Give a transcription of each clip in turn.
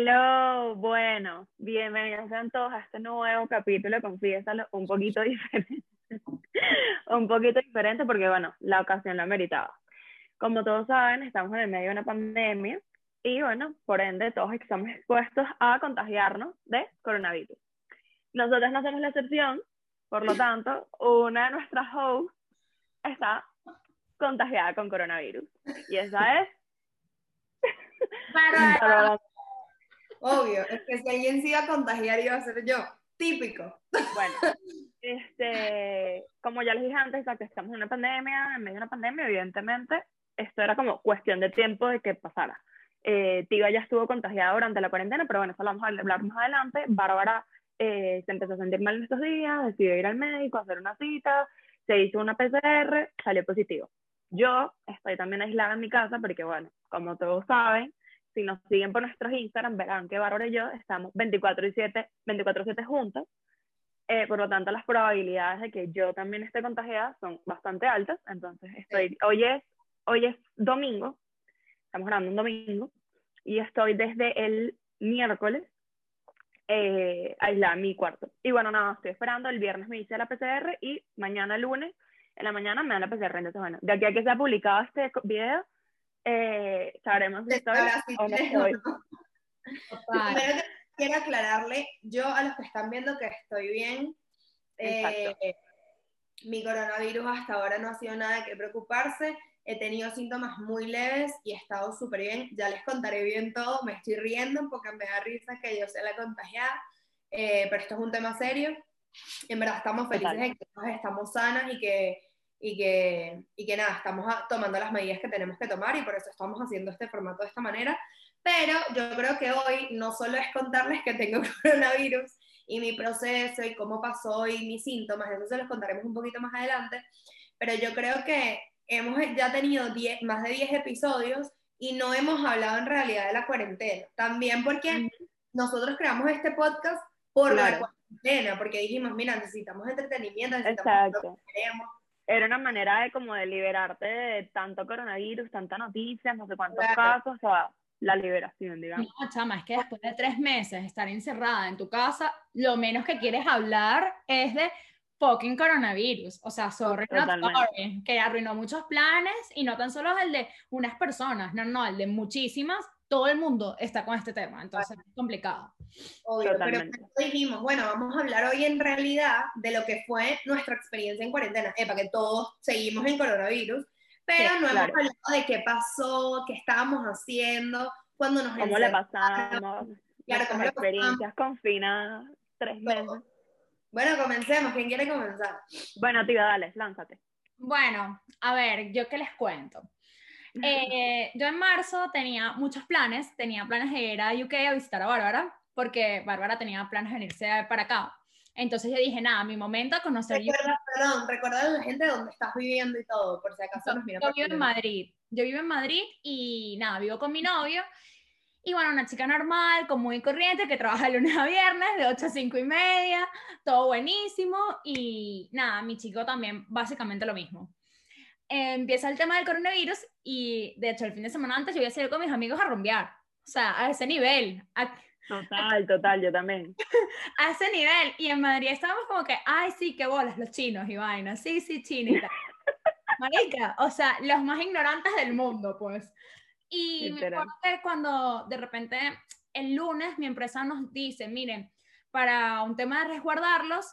Hello, bueno, bienvenidos sean todos a este nuevo capítulo, confiésalo, un poquito diferente. un poquito diferente porque, bueno, la ocasión la meritaba. Como todos saben, estamos en el medio de una pandemia y, bueno, por ende, todos estamos expuestos a contagiarnos de coronavirus. Nosotros no somos la excepción, por lo tanto, una de nuestras hosts está contagiada con coronavirus. Y esa es. Para. Obvio, es que si alguien se iba a contagiar iba a ser yo. Típico. Bueno, este, como ya les dije antes, que estamos en una pandemia, en medio de una pandemia, evidentemente, esto era como cuestión de tiempo de que pasara. Eh, Tiga ya estuvo contagiada durante la cuarentena, pero bueno, eso lo vamos a hablar más adelante. Bárbara eh, se empezó a sentir mal en estos días, decidió ir al médico, hacer una cita, se hizo una PCR, salió positivo. Yo estoy también aislada en mi casa porque, bueno, como todos saben, si nos siguen por nuestros Instagram, verán que Bárbara y yo estamos 24 y 7, 24/7 juntos. Eh, por lo tanto, las probabilidades de que yo también esté contagiada son bastante altas. Entonces, estoy, hoy, es, hoy es domingo, estamos grabando un domingo, y estoy desde el miércoles eh, aislada en mi cuarto. Y bueno, nada, estoy esperando, el viernes me hice la PCR y mañana lunes en la mañana me dan la PCR. Entonces, bueno, de aquí a que sea publicado este video, eh, sabremos si estoy o no estoy. quiero aclararle, yo a los que están viendo que estoy bien, eh, mi coronavirus hasta ahora no ha sido nada de que preocuparse, he tenido síntomas muy leves y he estado súper bien, ya les contaré bien todo, me estoy riendo porque me da risa que yo sea la contagiada, eh, pero esto es un tema serio, en verdad estamos felices de que estamos sanas y que y que, y que nada, estamos tomando las medidas que tenemos que tomar y por eso estamos haciendo este formato de esta manera. Pero yo creo que hoy no solo es contarles que tengo coronavirus y mi proceso y cómo pasó y mis síntomas, eso se los contaremos un poquito más adelante, pero yo creo que hemos ya tenido diez, más de 10 episodios y no hemos hablado en realidad de la cuarentena. También porque nosotros creamos este podcast por la cuarentena, porque dijimos, mira, necesitamos entretenimiento, necesitamos lo que queremos era una manera de como de liberarte de tanto coronavirus, tanta noticias, no sé cuántos casos, o sea, la liberación, digamos. No, chama, es que después de tres meses estar encerrada en tu casa, lo menos que quieres hablar es de fucking coronavirus. O sea, sorry, sorry, que arruinó muchos planes y no tan solo el de unas personas, no, no, el de muchísimas todo el mundo está con este tema, entonces es complicado. Obvio, pero dijimos, bueno, vamos a hablar hoy en realidad de lo que fue nuestra experiencia en cuarentena, para que todos seguimos en coronavirus, pero no hemos hablado de qué pasó, qué estábamos haciendo, cuando nos ¿Cómo le pasamos? Claro, como experiencias confinadas, tres meses. Bueno, comencemos. ¿Quién quiere comenzar? Bueno, tía, dale, lánzate. Bueno, a ver, yo qué les cuento. Eh, yo en marzo tenía muchos planes, tenía planes de ir a UK a visitar a Bárbara, porque Bárbara tenía planes de venirse para acá. Entonces yo dije, nada, mi momento a conocer recuerda, Perdón, recuerda a la gente dónde estás viviendo y todo, por si acaso nos mira. Yo vivo en Madrid, yo vivo en Madrid y nada, vivo con mi novio. Y bueno, una chica normal, común y corriente, que trabaja de lunes a viernes, de 8 a 5 y media, todo buenísimo. Y nada, mi chico también, básicamente lo mismo empieza el tema del coronavirus y de hecho el fin de semana antes yo voy a salir con mis amigos a rumbear. O sea, a ese nivel. total, total, yo también. a ese nivel. Y en Madrid estábamos como que, ay, sí, qué bolas, los chinos y vainas. Sí, sí, chinita. Marica, o sea, los más ignorantes del mundo, pues. Y me acuerdo que cuando de repente el lunes mi empresa nos dice, miren, para un tema de resguardarlos,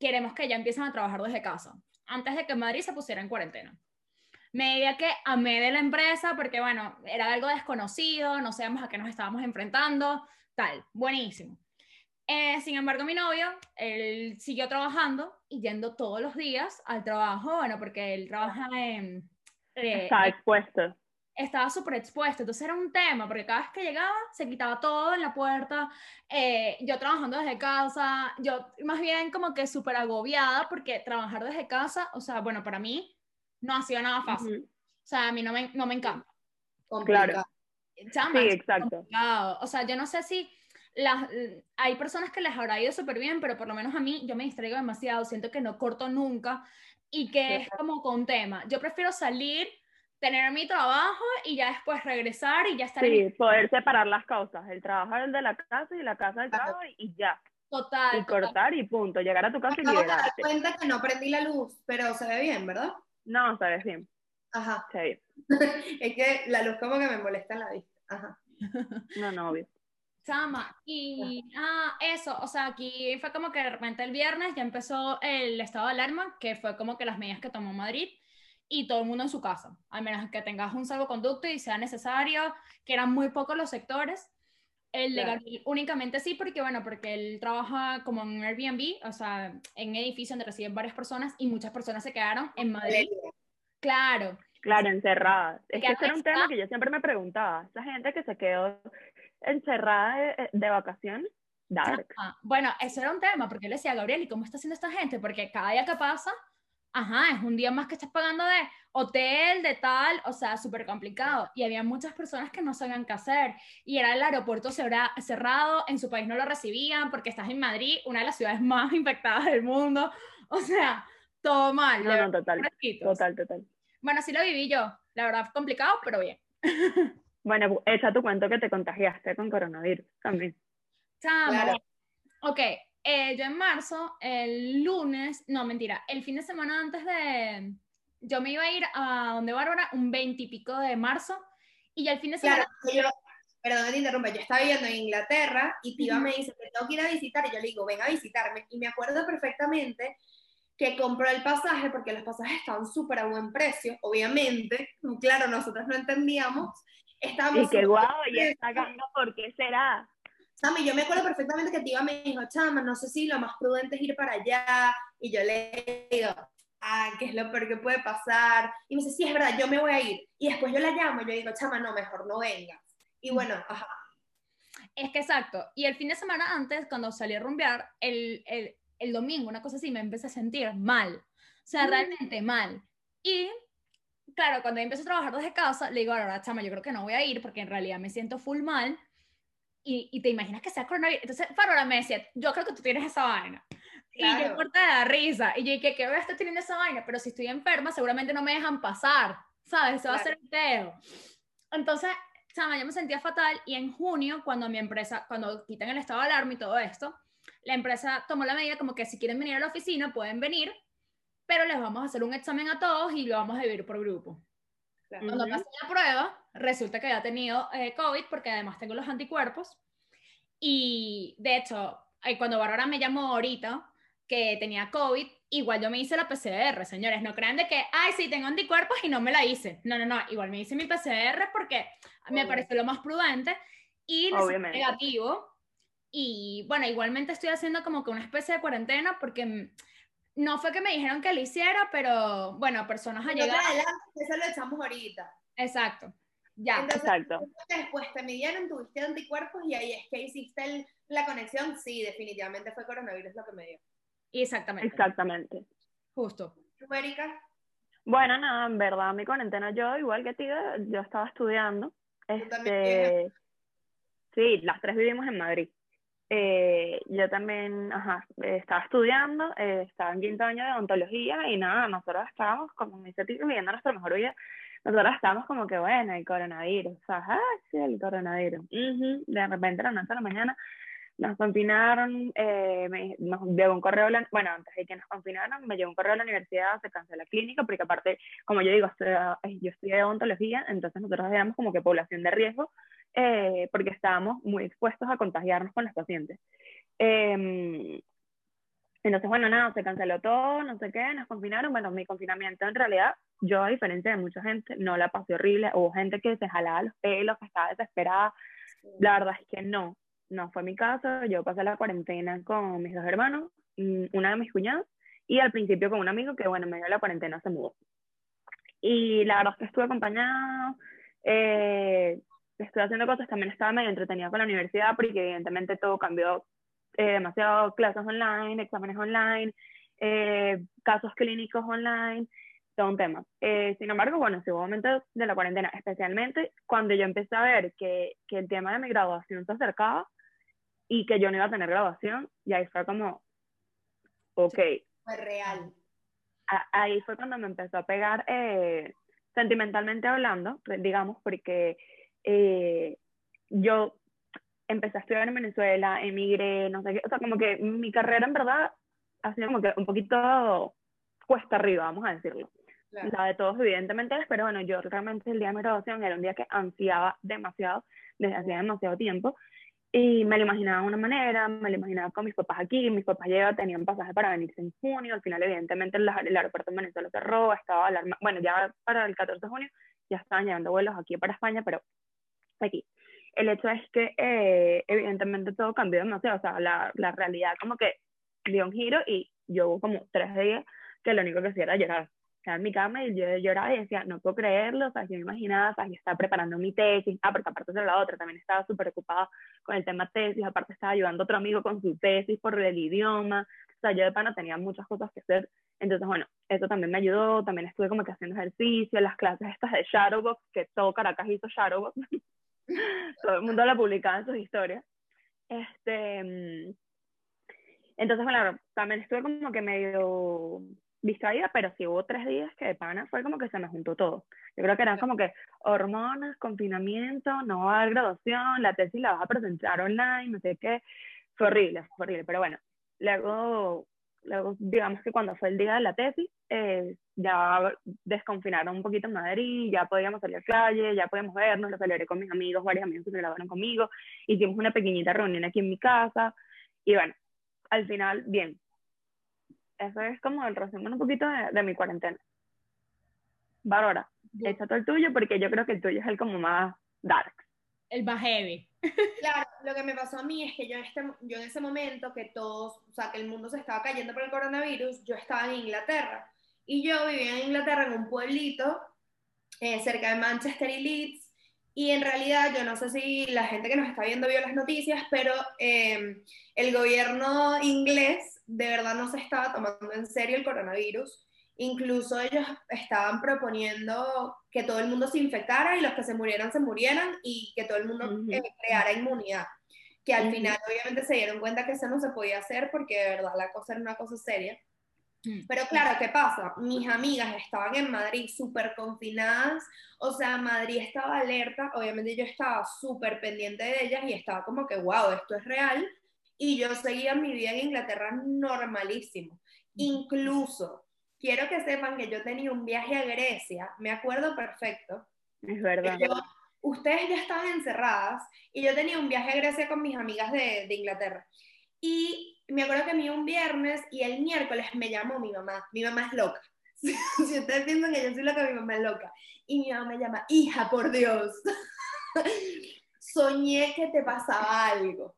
queremos que ya empiecen a trabajar desde casa antes de que Madrid se pusiera en cuarentena. Me diría que amé de la empresa porque, bueno, era algo desconocido, no sabíamos a qué nos estábamos enfrentando, tal, buenísimo. Eh, sin embargo, mi novio, él siguió trabajando y yendo todos los días al trabajo, bueno, porque él trabaja en... Eh, Está expuesto estaba súper expuesto, entonces era un tema, porque cada vez que llegaba se quitaba todo en la puerta, eh, yo trabajando desde casa, yo más bien como que súper agobiada, porque trabajar desde casa, o sea, bueno, para mí no ha sido nada fácil, o sea, a mí no me, no me encanta. Claro. sí, exacto. O sea, yo no sé si las, hay personas que les habrá ido súper bien, pero por lo menos a mí yo me distraigo demasiado, siento que no corto nunca y que es como con tema. Yo prefiero salir tener mi trabajo y ya después regresar y ya estar Sí, poder separar las cosas, el trabajo el de la casa y la casa del trabajo y ya. Total. Y cortar y punto, llegar a tu casa y Acabo de liberarte. dar cuenta que no prendí la luz, pero se ve bien, ¿verdad? No, sabes bien, Ajá. se ve Es que la luz como que me molesta en la vista. Ajá. bien. No, no, obvio. Chama, y ah, eso, o sea, aquí fue como que de repente el viernes ya empezó el estado de alarma, que fue como que las medidas que tomó Madrid, y todo el mundo en su casa, al menos que tengas un salvoconducto y sea necesario, que eran muy pocos los sectores. El de Claro. Gabriel únicamente sí, porque bueno, porque él trabaja como en un Airbnb, o sea, en un edificio donde reciben varias personas y muchas personas se quedaron en Madrid. Claro, Claro, encerrada. Es que ese era un tema que yo siempre me preguntaba. Esa gente que se quedó encerrada de, de vacaciones, dark. Ah, bueno, eso era un tema, porque yo le decía a Gabriel, ¿y cómo está haciendo esta gente? Porque cada día que pasa, ajá, es un día más que estás pagando de hotel, de tal, o sea, súper complicado. Y había muchas personas que no sabían qué hacer. Y era el aeropuerto cerra- cerrado, en su país no lo recibían, porque estás en Madrid, una de las ciudades más infectadas del mundo. O sea, todo mal. No, no, total, total, total. Bueno, así lo viví yo. La verdad, complicado, pero bien. Bueno, echa tu cuento que te contagiaste con coronavirus también. Claro. Ok, eh, yo en marzo, el lunes, no, mentira, el fin de semana antes de, yo me iba a ir a donde Bárbara, un 20 y pico de marzo, y ya el fin de semana, Claro, que yo, perdón que te interrumpa, yo estaba viviendo en Inglaterra y Tiva Ujú. me dice que tengo que ir a visitar y yo le digo, ven a visitarme. Y me acuerdo perfectamente que compró el pasaje porque los pasajes estaban súper a buen precio, obviamente. Claro, nosotros no entendíamos. Estábamos Y qué súper guau, y presos. esta ganga, ¿por qué será? Sammy, yo me acuerdo perfectamente que Tiva me dijo, chama, no sé si lo más prudente es ir para allá. Y yo le digo, ah, ¿qué es lo peor que puede pasar? Y me dice, sí, es verdad, yo me voy a ir. Y después yo la llamo y yo digo, chama, no, mejor no vengas. Y bueno, ajá. es que exacto, y el fin de semana antes, cuando salí a rumbear, el, el, el domingo, una cosa así, me empecé a sentir mal, o sea, Mm. realmente mal. Y claro, cuando empecé a trabajar desde casa, le digo, ahora, chama, yo creo que no voy a ir porque en realidad me siento full mal. Y, y te imaginas que sea coronavirus. Entonces, Farola me decía, yo creo que tú tienes esa vaina. Y yo Claro. corta de la risa. Y yo dije, ¿qué voy a estar teniendo esa vaina? Pero si estoy enferma, seguramente no me dejan pasar. ¿Sabes? Eso va a ser Claro. el peo. Entonces, chama, yo me sentía fatal. Y en junio, cuando mi empresa, cuando quitan el estado de alarma y todo esto, la empresa tomó la medida como que si quieren venir a la oficina, pueden venir, pero les vamos a hacer un examen a todos y lo vamos a dividir por grupo. Claro. Cuando pasé la prueba, resulta que había tenido eh, COVID porque además tengo los anticuerpos. Y de hecho, eh, cuando Bárbara me llamó ahorita que tenía COVID, igual yo me hice la PCR, señores. No crean de que, ay, sí, tengo anticuerpos y no me la hice. No, no, no. Igual me hice mi PCR porque me Obvio. pareció lo más prudente y Obviamente. negativo. Y bueno, igualmente estoy haciendo como que una especie de cuarentena porque no fue que me dijeron que lo hiciera, pero bueno, personas No allegadas. eso lo echamos ahorita. Exacto. Ya. Entonces, Exacto. después te midieron, tuviste anticuerpos y ahí es que hiciste el- la conexión. Sí, definitivamente fue coronavirus lo que me dio. Exactamente. Exactamente. Justo. ¿Tú, Erika? Bueno, nada, en verdad, mi cuarentena, yo, igual que ti, yo estaba estudiando. Este, sí, las tres vivimos en Madrid. Eh, yo también, ajá, estaba estudiando, eh, estaba en quinto año de odontología y nada, nosotros estábamos, como me dice Tito, viviendo nuestra mejor vida. Nosotros estábamos como que, bueno, el coronavirus, o sea, ah, sí, el coronavirus. De repente, a la noche a la mañana, nos confinaron, eh, me- nos llegó un correo, bueno, antes de que nos confinaran, me llegó un correo a la universidad, se canceló la clínica, porque aparte, como yo digo, estudia- eh, yo estudié odontología, entonces nosotros éramos como que población de riesgo, eh, porque estábamos muy expuestos a contagiarnos con los pacientes. Em, entonces, bueno, nada, se canceló todo, no sé qué, nos confinaron. Bueno, mi confinamiento en realidad, yo a diferencia de mucha gente, no la pasé horrible. Hubo gente que se jalaba los pelos, que estaba desesperada. La verdad es que no, no fue mi caso. Yo pasé la cuarentena con mis dos hermanos, mm, una de mis cuñadas, y al principio con un amigo que, bueno, en medio de la cuarentena se mudó. Y la verdad es que estuve acompañado, eh, estuve haciendo cosas, también estaba medio entretenida con la universidad, porque evidentemente todo cambió eh, demasiado, clases online, exámenes online, eh, casos clínicos online, todo un tema. Eh, sin embargo, bueno, sí hubo momentos de la cuarentena, especialmente cuando yo empecé a ver que, que el tema de mi graduación se acercaba y que yo no iba a tener graduación, y ahí fue como, ok, Fue real. a- ahí fue cuando me empezó a pegar, eh, sentimentalmente hablando, pues, digamos, porque eh, yo empecé a estudiar en Venezuela, emigré, no sé qué, o sea, como que mi carrera en verdad ha sido como que un poquito cuesta arriba, vamos a decirlo. La de todos, evidentemente, pero bueno, yo realmente el día de mi graduación era un día que ansiaba demasiado, desde hacía demasiado tiempo, y me lo imaginaba de una manera, me lo imaginaba con mis papás aquí, mis papás llegaban, tenían pasaje para venirse en junio, al final evidentemente el, el aeropuerto en Venezuela cerró, estaba alarma, bueno, ya para el 14 de junio ya estaban llegando vuelos aquí para España, pero aquí. El hecho es que eh, evidentemente todo cambió demasiado, o sea, la, la realidad como que dio un giro y yo como tres días que lo único que hacía era llorar. En mi cama y yo lloraba y decía, no puedo creerlo, o sea, yo me imaginaba, o sea, yo estaba preparando mi tesis, ah, porque aparte de la otra, también estaba súper ocupada con el tema tesis, aparte estaba ayudando a otro amigo con su tesis por el idioma, o sea, yo de pana tenía muchas cosas que hacer, entonces, bueno, eso también me ayudó, también estuve como que haciendo ejercicio, las clases estas de Shadowbox, que todo Caracas hizo Shadowbox, todo el mundo la publicaba en sus historias, este... Mm, entonces, bueno, también estuve como que medio distraída, pero sí hubo tres días que de pana fue como que se me juntó todo. Yo creo que eran como que hormonas, confinamiento, no va a haber graduación, la tesis la vas a presentar online, no sé qué. Fue horrible, fue horrible. Pero bueno, luego, luego digamos que cuando fue el día de la tesis, eh, ya desconfinaron un poquito en Madrid, ya podíamos salir a la calle, ya podíamos vernos, lo celebré con mis amigos, varios amigos se graduaron conmigo, hicimos una pequeñita reunión aquí en mi casa, y bueno, al final, bien, eso es como el resumen un poquito de, mi cuarentena. Bárbara, todo el tuyo porque yo creo que el tuyo es el como más dark. El más heavy. Claro, lo que me pasó a mí es que yo en, este, yo en ese momento que todos, o sea, que el mundo se estaba cayendo por el coronavirus, yo estaba en Inglaterra. Y yo vivía en Inglaterra en un pueblito eh, cerca de Manchester y Leeds. Y en realidad, yo no sé si la gente que nos está viendo vio las noticias, pero eh, el gobierno inglés de verdad no se estaba tomando en serio el coronavirus. Incluso ellos estaban proponiendo que todo el mundo se infectara y los que se murieran se murieran y que todo el mundo eh, creara inmunidad. Que al final obviamente se dieron cuenta que eso no se podía hacer porque de verdad la cosa era una cosa seria. Mm. Pero claro, ¿qué pasa? Mis amigas estaban en Madrid súper confinadas, o sea, Madrid estaba alerta, obviamente yo estaba súper pendiente de ellas y estaba como que, wow, esto es real, y yo seguía mi vida en Inglaterra normalísimo. Incluso, quiero que sepan que yo tenía un viaje a Grecia, me acuerdo perfecto. Es verdad. ustedes ya estaban encerradas y yo tenía un viaje a Grecia con mis amigas de, de Inglaterra. Y me acuerdo que me iba un viernes y el miércoles me llamó mi mamá. Mi mamá es loca. si ustedes piensan que yo soy loca, mi mamá es loca. Y mi mamá me llama, hija, por Dios. Soñé que te pasaba algo.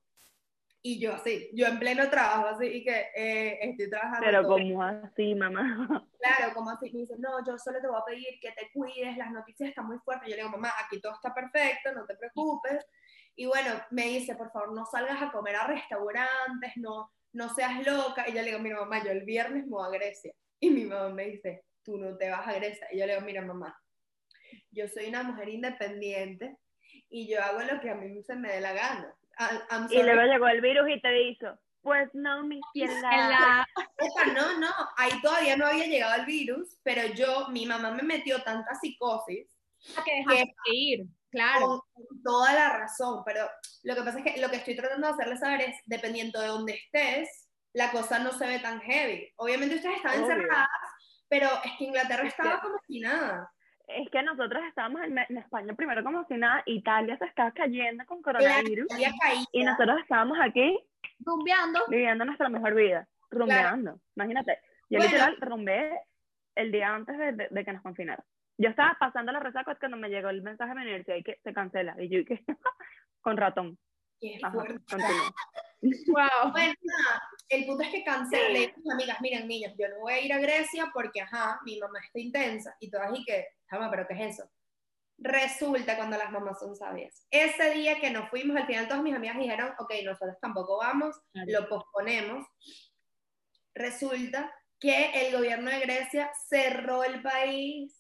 Y yo así, yo en pleno trabajo, así, y que eh, estoy trabajando. Pero como así, mamá. Claro, como así, me dice, no, yo solo te voy a pedir que te cuides, las noticias están muy fuertes. Yo le digo, mamá, aquí todo está perfecto, no te preocupes. Y bueno, me dice, por favor, no salgas a comer a restaurantes, no, no seas loca. Y yo le digo, mira, mamá, yo el viernes me voy a Grecia. Y mi mamá me dice, tú no te vas a Grecia. Y yo le digo, mira, mamá, yo soy una mujer independiente y yo hago lo que a mí se me dé la gana y luego llegó el virus y te dijo, pues no, mi ciela. No, no, ahí todavía no había llegado el virus, pero yo, mi mamá me metió tanta psicosis. que que ir, claro. Con toda la razón, pero lo que pasa es que lo que estoy tratando de hacerles saber es, dependiendo de dónde estés, la cosa no se ve tan heavy. Obviamente ustedes están encerradas, pero es que Inglaterra estaba como si nada es que nosotros estábamos en, España primero como si nada, Italia se estaba cayendo con coronavirus y nosotros estábamos aquí rumbeando, viviendo nuestra mejor vida, rumbeando. Imagínate, yo literal rumbé el día antes de, que nos confinaran. Yo estaba pasando la resaca cuando me llegó el mensaje de mi universidad y que se cancela y yo que con ratón. Ajá, wow. Bueno, el punto es que cancelé mis amigas, miren niños, yo no voy a ir a Grecia porque, ajá, mi mamá está intensa y todas y que pero ¿qué es eso? Resulta cuando las mamás son sabias. Ese día que nos fuimos, al final todas mis amigas dijeron, ok, nosotros tampoco vamos, lo posponemos. Resulta que el gobierno de Grecia cerró el país.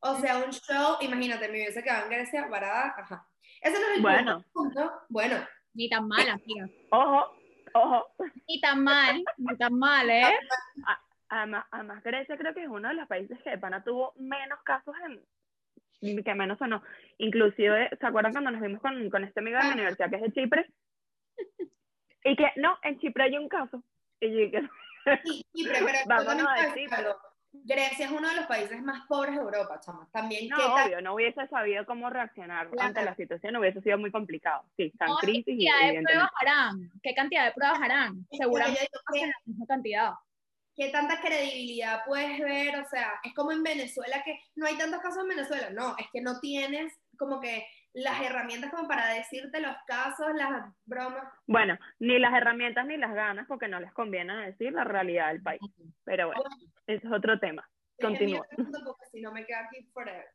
O sea, un show, imagínate, me hubiese quedado en Grecia parada, ajá. Ese no es el bueno. punto. Bueno. Ni tan mal, amiga. Ojo, ojo. Ni tan mal, ni tan mal, ¿eh? Además, además, Grecia creo que es uno de los países que de pana tuvo menos casos en, que menos o no. Inclusive, ¿se acuerdan cuando nos vimos con, con este amigo de la ah. universidad que es de Chipre? Y que, no, en Chipre hay un caso. Y yo que... Chipre, pero Vámonos a decir, Grecia es uno de los países más pobres de Europa, chama. También, no, obvio, no hubiese sabido cómo reaccionar ante la situación, hubiese sido muy complicado. Sí, están crisis. ¿Qué cantidad de pruebas harán? ¿Qué cantidad de pruebas harán? Seguramente la misma cantidad. ¿Qué tanta credibilidad puedes ver? O sea, es como en Venezuela que no hay tantos casos en Venezuela. No, es que no tienes como que las herramientas como para decirte los casos, las bromas. Bueno, ni las herramientas ni las ganas, porque no les conviene decir la realidad del país. Pero bueno, ese es otro tema. Continúa. Porque si no me quedo aquí forever.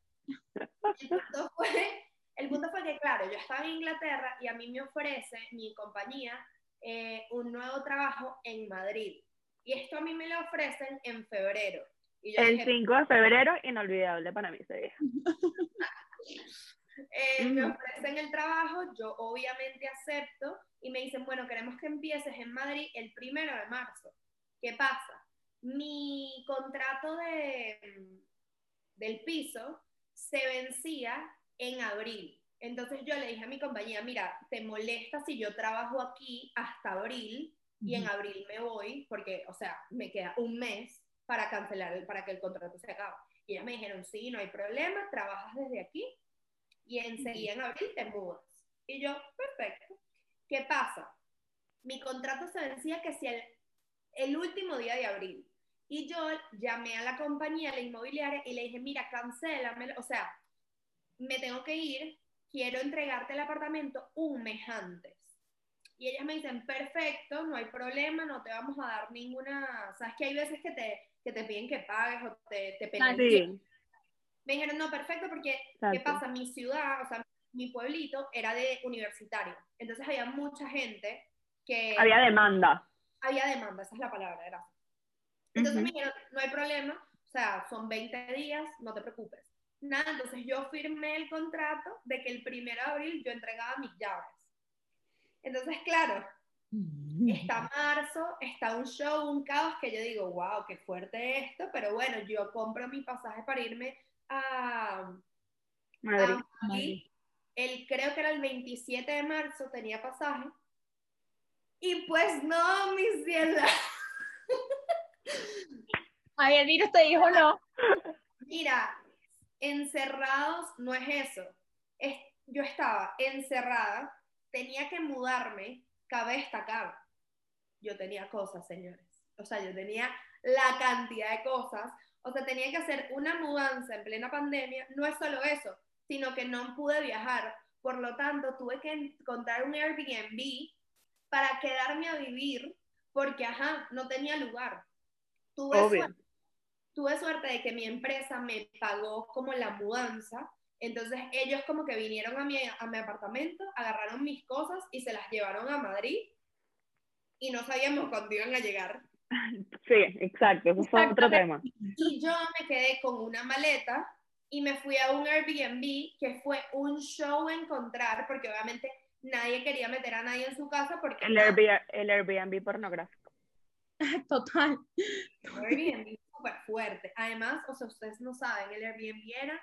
El punto, fue, el punto fue que, claro, yo estaba en Inglaterra y a mí me ofrece mi compañía eh, un nuevo trabajo en Madrid. Y esto a mí me lo ofrecen en febrero. el 5 de febrero, inolvidable para mí ese día. Eh, me ofrecen el trabajo, yo obviamente acepto y me dicen, bueno, queremos que empieces en Madrid el primero de marzo. ¿Qué pasa? Mi contrato de, del piso se vencía en abril. Entonces yo le dije a mi compañía, mira, ¿te molesta si yo trabajo aquí hasta abril y en abril me voy? Porque, o sea, me queda un mes para cancelar, para que el contrato se acabe. Y ellas me dijeron, sí, no hay problema, trabajas desde aquí y enseguida en abril te mudas. Y yo, perfecto. ¿Qué pasa? Mi contrato se vencía que si el, el último día de abril. Y yo llamé a la compañía, a la inmobiliaria, y le dije, mira, cancélame, o sea, me tengo que ir, quiero entregarte el apartamento un mes antes. Y ellas me dicen, perfecto, no hay problema, no te vamos a dar ninguna, sabes que hay veces que te, que te piden que pagues o te, te piden me dijeron, no, perfecto, porque ¿qué pasa? Mi ciudad, o sea, mi pueblito era de universitario. Entonces había mucha gente que... Había demanda. Había demanda, esa es la palabra, gracias. Entonces me dijeron, no hay problema, o sea, son 20 días, no te preocupes. Nada, entonces yo firmé el contrato de que el 1 de abril yo entregaba mis llaves. Entonces, claro, mm. está marzo, está un show, un caos que yo digo, wow, qué fuerte esto, pero bueno, yo compro mi pasaje para irme a Madrid. El, creo que era el 27 de marzo, tenía pasaje. Y pues no, mi ciela. Ay, el virus te dijo no. Mira, encerrados no es eso. Es, yo estaba encerrada, tenía que mudarme, cabe destacar. Yo tenía cosas, señores. O sea, yo tenía la cantidad de cosas o sea, tenía que hacer una mudanza en plena pandemia, no es solo eso, sino que no pude viajar. Por lo tanto, tuve que encontrar un Airbnb para quedarme a vivir, porque, ajá, no tenía lugar. Tuve suerte, tuve suerte de que mi empresa me pagó como la mudanza, entonces ellos como que vinieron a mi, a mi apartamento, agarraron mis cosas y se las llevaron a Madrid y no sabíamos cuándo iban a llegar. Sí, exacto, eso fue otro tema. Y yo me quedé con una maleta y me fui a un Airbnb que fue un show encontrar, porque obviamente nadie quería meter a nadie en su casa porque... El, Airbnb, el Airbnb pornográfico. Total. El Airbnb súper fuerte. Además, o sea, ustedes no saben, el Airbnb era,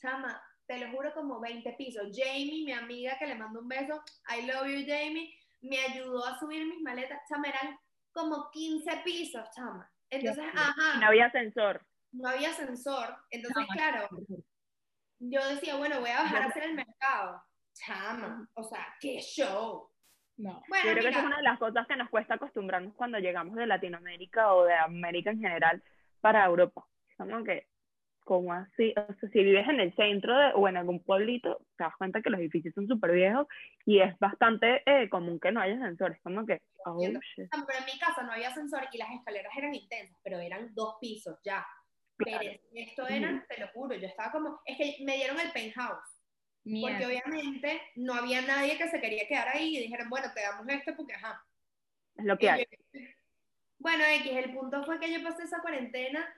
chama, te lo juro, como 20 pisos. Jamie, mi amiga que le mando un beso, I love you, Jamie, me ayudó a subir mis maletas. Chama, eran como 15 pisos, chama. Entonces, ajá. No había ascensor. No había ascensor. Entonces, claro, yo decía, bueno, voy a bajar a hacer el mercado. Chama, o sea, qué show. No. Bueno, yo creo que es una de las cosas que nos cuesta acostumbrarnos cuando llegamos de Latinoamérica o de América en general para Europa. Como que como así? O sea, si vives en el centro de, o en algún pueblito, te das cuenta que los edificios son súper viejos y es bastante eh, común que no haya ascensores. Como que, oh, Pero en mi casa no había ascensor y las escaleras eran intensas, pero eran dos pisos ya. Pero esto era, te lo juro, yo estaba como, es que me dieron el penthouse. Porque obviamente no había nadie que se quería quedar ahí y dijeron, bueno, te damos esto porque ajá. Es lo que hay. bueno, X, el punto fue que yo pasé esa cuarentena,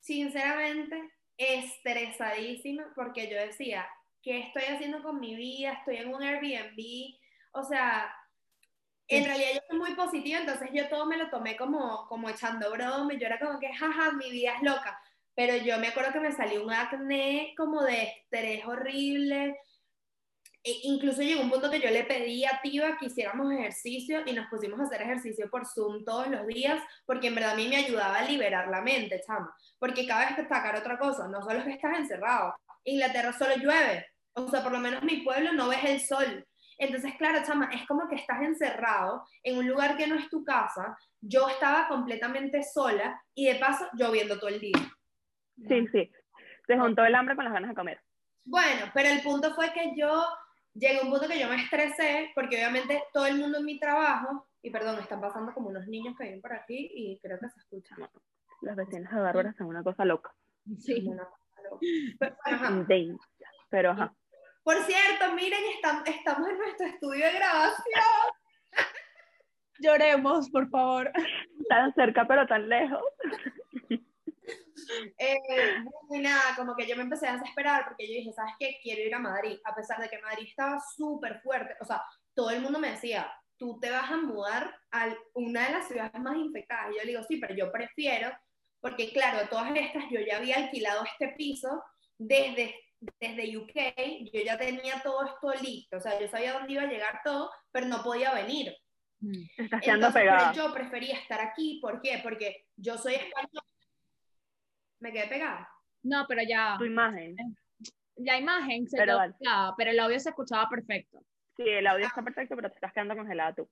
sinceramente, estresadísima porque yo decía, ¿qué estoy haciendo con mi vida? Estoy en un Airbnb, o sea, en realidad yo soy muy positiva, entonces yo todo me lo tomé como, como echando broma, y yo era como que, jaja, mi vida es loca, pero yo me acuerdo que me salió un acné como de estrés horrible. E incluso llegó un punto que yo le pedí a Tiva que hiciéramos ejercicio y nos pusimos a hacer ejercicio por Zoom todos los días, porque en verdad a mí me ayudaba a liberar la mente, chama. Porque cabe destacar otra cosa, no solo es que estás encerrado, Inglaterra solo llueve, o sea, por lo menos mi pueblo no ves el sol. Entonces, claro, chama, es como que estás encerrado en un lugar que no es tu casa. Yo estaba completamente sola y de paso lloviendo todo el día. Sí, sí. Se juntó el hambre con las ganas de comer. Bueno, pero el punto fue que yo llegué a un punto que yo me estresé porque obviamente todo el mundo en mi trabajo, y perdón, están pasando como unos niños que vienen por aquí y creo que se escuchan. Las vecinas de Bárbara son una cosa loca. Sí. Pero, ajá. Por cierto, miren, estamos en nuestro estudio de grabación. Lloremos, por favor. Tan cerca, pero tan lejos. Eh, y nada, como que yo me empecé a desesperar porque yo dije, ¿sabes qué? Quiero ir a Madrid, a pesar de que Madrid estaba súper fuerte. O sea, todo el mundo me decía, tú te vas a mudar a una de las ciudades más infectadas. Y yo le digo, sí, pero yo prefiero, porque claro, todas estas, yo ya había alquilado este piso desde, desde UK, yo ya tenía todo esto listo. O sea, yo sabía dónde iba a llegar todo, pero no podía venir. Mm. Estás quedando pegada. Yo prefería estar aquí, ¿por qué? Porque yo soy española ¿Me quedé pegada? No, pero ya. Tu imagen. La imagen se pero, pero el audio se escuchaba perfecto. Sí, el audio está perfecto, pero te estás quedando congelada tú.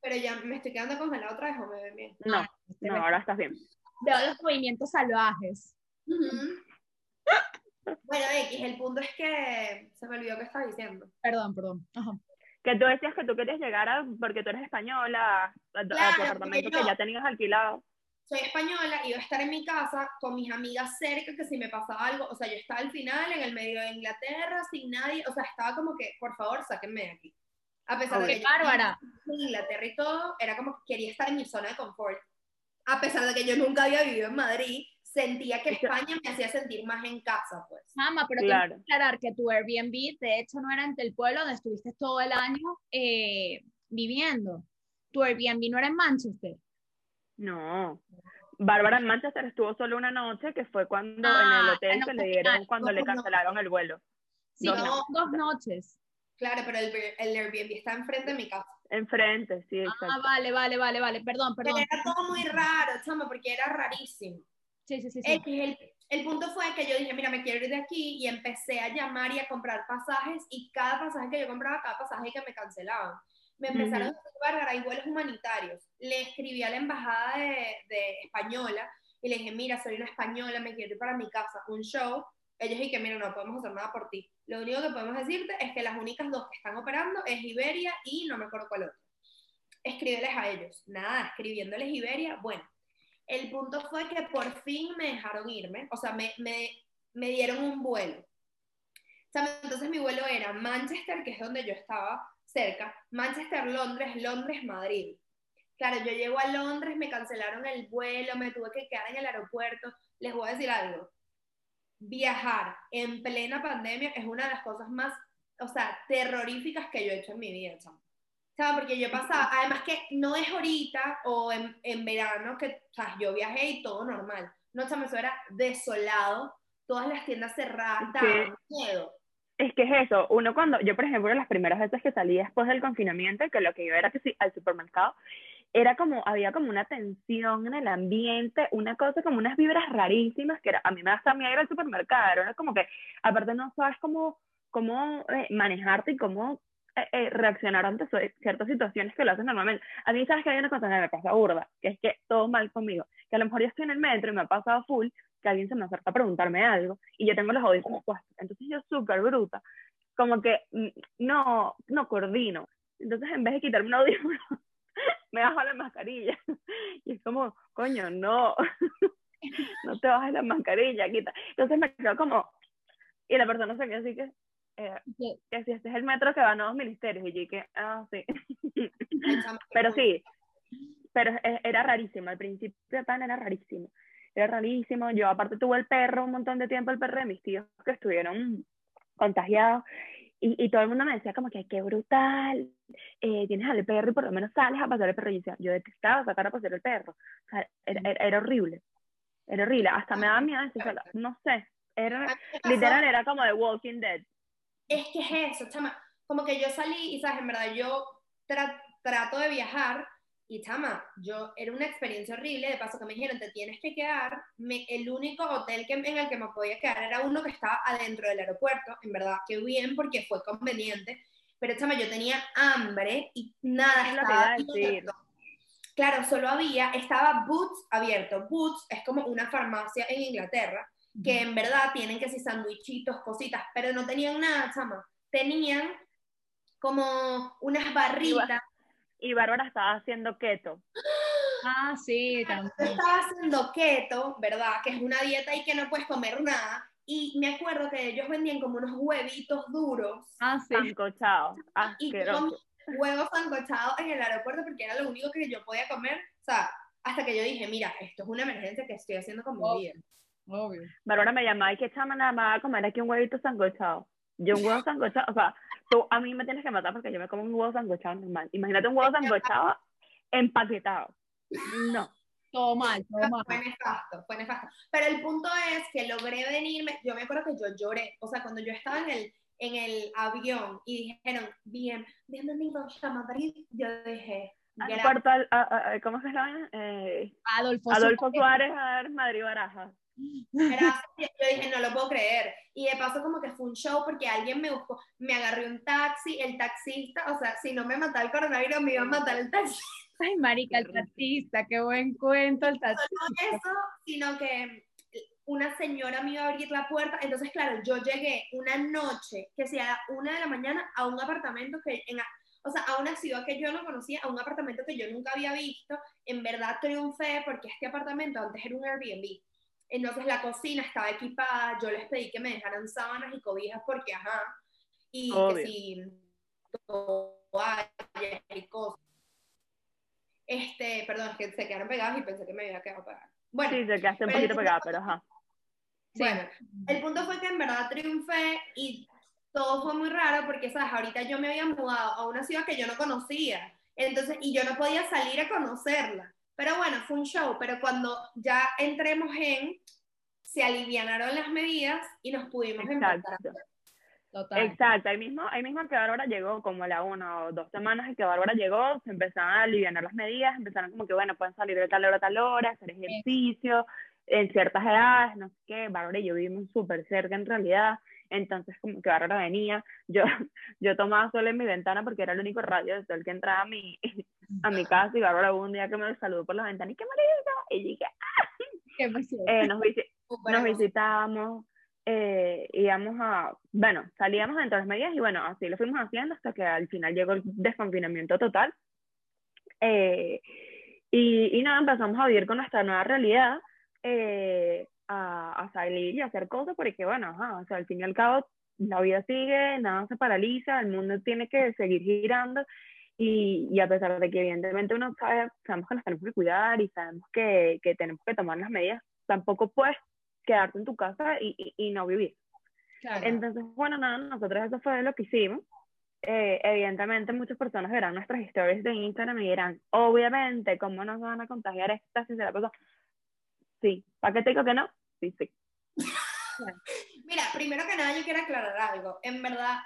Pero ya me estoy quedando congelada otra vez o me ven bien. No, no, ahora estás bien. Veo los movimientos salvajes. bueno, X, el punto es que se me olvidó qué estaba diciendo. Perdón, perdón. Que tú decías que tú querías llegar a, porque tú eres española, a, tu apartamento que ya tenías alquilado soy española, iba a estar en mi casa con mis amigas cerca, que si me pasaba algo, o sea, yo estaba al final en el medio de Inglaterra, sin nadie, o sea, estaba como que, por favor, sáquenme de aquí. A pesar de que bárbara. en Inglaterra y todo, era como que quería estar en mi zona de confort. A pesar de que yo nunca había vivido en Madrid, sentía que España me hacía sentir más en casa, pues. Mamá, pero claro. que aclarar que tu Airbnb, de hecho, no era en el pueblo donde estuviste todo el año eh, viviendo. Tu Airbnb no era en Manchester. No. Bárbara en Manchester estuvo solo una noche, que fue cuando en el ah, hotel se le dieron cuando le cancelaron el vuelo. Sí, dos, noches. Claro, pero el, el, Airbnb está enfrente de mi casa. Enfrente, sí, ah, exacto. Ah, vale, vale, vale, vale, perdón, perdón. era todo muy raro, chama, porque era rarísimo. Sí, sí, sí. sí. El, el, punto fue que yo dije, mira, me quiero ir de aquí y empecé a llamar y a comprar pasajes y cada pasaje que yo compraba, cada pasaje que me cancelaban me empezaron a decir, Bárbara, hay vuelos humanitarios. Le escribí a la embajada de, española y le dije, mira, soy una española, me quiero ir para mi casa, un show. Ellos que, mira, no podemos hacer nada por ti. Lo único que podemos decirte es que las únicas dos que están operando es Iberia y no me acuerdo cuál otro. Escríbeles a ellos. Nada, escribiéndoles Iberia, bueno. El punto fue que por fin me dejaron irme, o sea, me, me, me dieron un vuelo. entonces mi vuelo era Manchester, que es donde yo estaba, cerca, Manchester, Londres, Londres, Madrid. Claro, yo llego a Londres, me cancelaron el vuelo, me tuve que quedar en el aeropuerto. Les voy a decir algo. Viajar en plena pandemia es una de las cosas más, o sea, terroríficas que yo he hecho en mi vida, chamo. ¿Sabes? Porque yo pasaba, además que no es ahorita o en, en verano que, o sea, yo viajé y todo normal. No, chamo, eso era desolado, todas las tiendas cerradas, miedo es que es eso, uno cuando, yo por ejemplo, las primeras veces que salí después del confinamiento, que lo que iba era que sí, al supermercado, era como, había como una tensión en el ambiente, una cosa como unas vibras rarísimas, que era, a mí me hasta miedo ir al supermercado, era como que, aparte no sabes cómo, cómo eh, manejarte y cómo eh, eh, reaccionar ante ciertas situaciones que lo hacen normalmente. A mí, sabes que hay una cosa que me pasa burda, que es que todo mal conmigo, que a lo mejor yo estoy en el metro y me ha pasado full, que alguien se me acerca a preguntarme algo y yo tengo los audífonos puestos. Entonces yo súper bruta, como que mm, no, no coordino. Entonces en vez de quitarme un audífono, me bajo la mascarilla. Y es como, coño, no, no te bajes la mascarilla, quita. Entonces me quedo como, y la persona se me así que, eh, que si este es el metro que va a nuevos ministerios, y yo que, ah, sí. pero sí, pero era rarísimo, al principio pan era rarísimo era rarísimo. Yo aparte tuve el perro un montón de tiempo, el perro de mis tíos que estuvieron contagiados. Y, y todo el mundo me decía como que qué brutal, eh, tienes al perro y por lo menos sales a pasar el perro. Y decía, yo detestaba sacar a pasear el perro. O sea, era, era, horrible. Era horrible, hasta me daba miedo no sé, era, literal era como The Walking Dead. Es que es eso, chama, como que yo salí y, sabes, en verdad yo trato de viajar y chama, yo era una experiencia horrible, de paso que me dijeron, te tienes que quedar, me, el único hotel que, en el que me podía quedar era uno que estaba adentro del aeropuerto, en verdad, qué bien porque fue conveniente, pero chama, yo tenía hambre y nada estaba abierto. Claro, solo había, estaba Boots abierto. Boots es como una farmacia en Inglaterra, que en verdad tienen que ser sandwichitos, cositas, pero no tenían nada, chama. Tenían como unas barritas. Y Bárbara estaba haciendo keto. Ah, sí, también. Estaba haciendo keto, ¿verdad? Que es una dieta y que no puedes comer nada. Y me acuerdo que ellos vendían como unos huevitos duros. Ah, sí. Sancochados. Y con huevos sancochados en el aeropuerto porque era lo único que yo podía comer. O sea, hasta que yo dije, mira, esto es una emergencia que estoy haciendo con mi vida. Obvio. Bárbara me llamaba y que chama nada más a comer aquí un huevito sancochado. Yo un huevo sancochado, o sea, tú a mí me tienes que matar porque yo me como un huevo sancochado normal. Imagínate un huevo sancochado empaquetado. No. Todo mal, todo mal. Fue nefasto, fue nefasto. Pero el punto es que logré venirme, yo me acuerdo que yo lloré, o sea, cuando yo estaba en el, en el avión y dijeron, bien, bienvenidos a Madrid, yo dije, ¿Cómo se llama? Eh, Adolfo, Adolfo Suárez, a ver, Madrid Baraja. Gracias, yo dije, no lo puedo creer. Y de paso como que fue un show porque alguien me buscó, me agarré un taxi, el taxista, o sea, si no me mataba el coronavirus, me iba a matar el taxi. Ay, marica, el taxista, qué buen cuento el taxista. No eso, sino que una señora me iba a abrir la puerta, entonces claro, yo llegué una noche, que sea una de la mañana, a un apartamento que, en, o sea, a una ciudad que yo no conocía, a un apartamento que yo nunca había visto, en verdad triunfé porque este apartamento antes era un Airbnb, entonces la cocina estaba equipada, yo les pedí que me dejaran sábanas y cobijas porque, ajá, y que si toallas y cosas. Este, perdón, es que se quedaron pegados y pensé que me había quedado pegada. Bueno, sí, se quedaste un poquito pegada, pero ajá. Bueno, el punto fue que en verdad triunfé y todo fue muy raro porque, ¿sabes? Ahorita yo me había mudado a una ciudad que yo no conocía. Entonces, y yo no podía salir a conocerla. Pero bueno, fue un show, pero cuando ya entremos en, se alivianaron las medidas y nos pudimos Exacto. Total. Exacto, ahí mismo, ahí mismo que Bárbara llegó, como a la una o dos semanas que Bárbara llegó, se empezaron a aliviar las medidas, empezaron como que, bueno, pueden salir de tal hora a tal hora, hacer ejercicio, en ciertas edades, no sé qué, Bárbara y yo vivimos súper cerca en realidad, entonces como que Bárbara venía, yo, yo tomaba sol en mi ventana porque era el único radio desde el que entraba a mi, a mi casa y Bárbara hubo un día que me saludó por la ventana y qué marica, y dije, ¡ah! Eh, nos, nos visitábamos, eh, íbamos a, bueno, salíamos dentro de las medidas y bueno, así lo fuimos haciendo hasta que al final llegó el desconfinamiento total. Eh, y, y nada, empezamos a vivir con nuestra nueva realidad, eh, a, a, salir y a hacer cosas, porque bueno, ajá, o sea, al fin y al cabo la vida sigue, nada se paraliza, el mundo tiene que seguir girando y, y, a pesar de que evidentemente uno sabe, sabemos que nos tenemos que cuidar y sabemos que, que tenemos que tomar las medidas, tampoco puedes quedarte en tu casa y, y, no vivir. Entonces, bueno, nada, nosotros eso fue lo que hicimos. Eh, evidentemente muchas personas verán nuestras historias de Instagram y dirán, obviamente, ¿cómo nos van a contagiar esta si se la cosa? Sí, ¿para qué te digo que no? Sí, sí. Mira, primero que nada yo quiero aclarar algo. En verdad,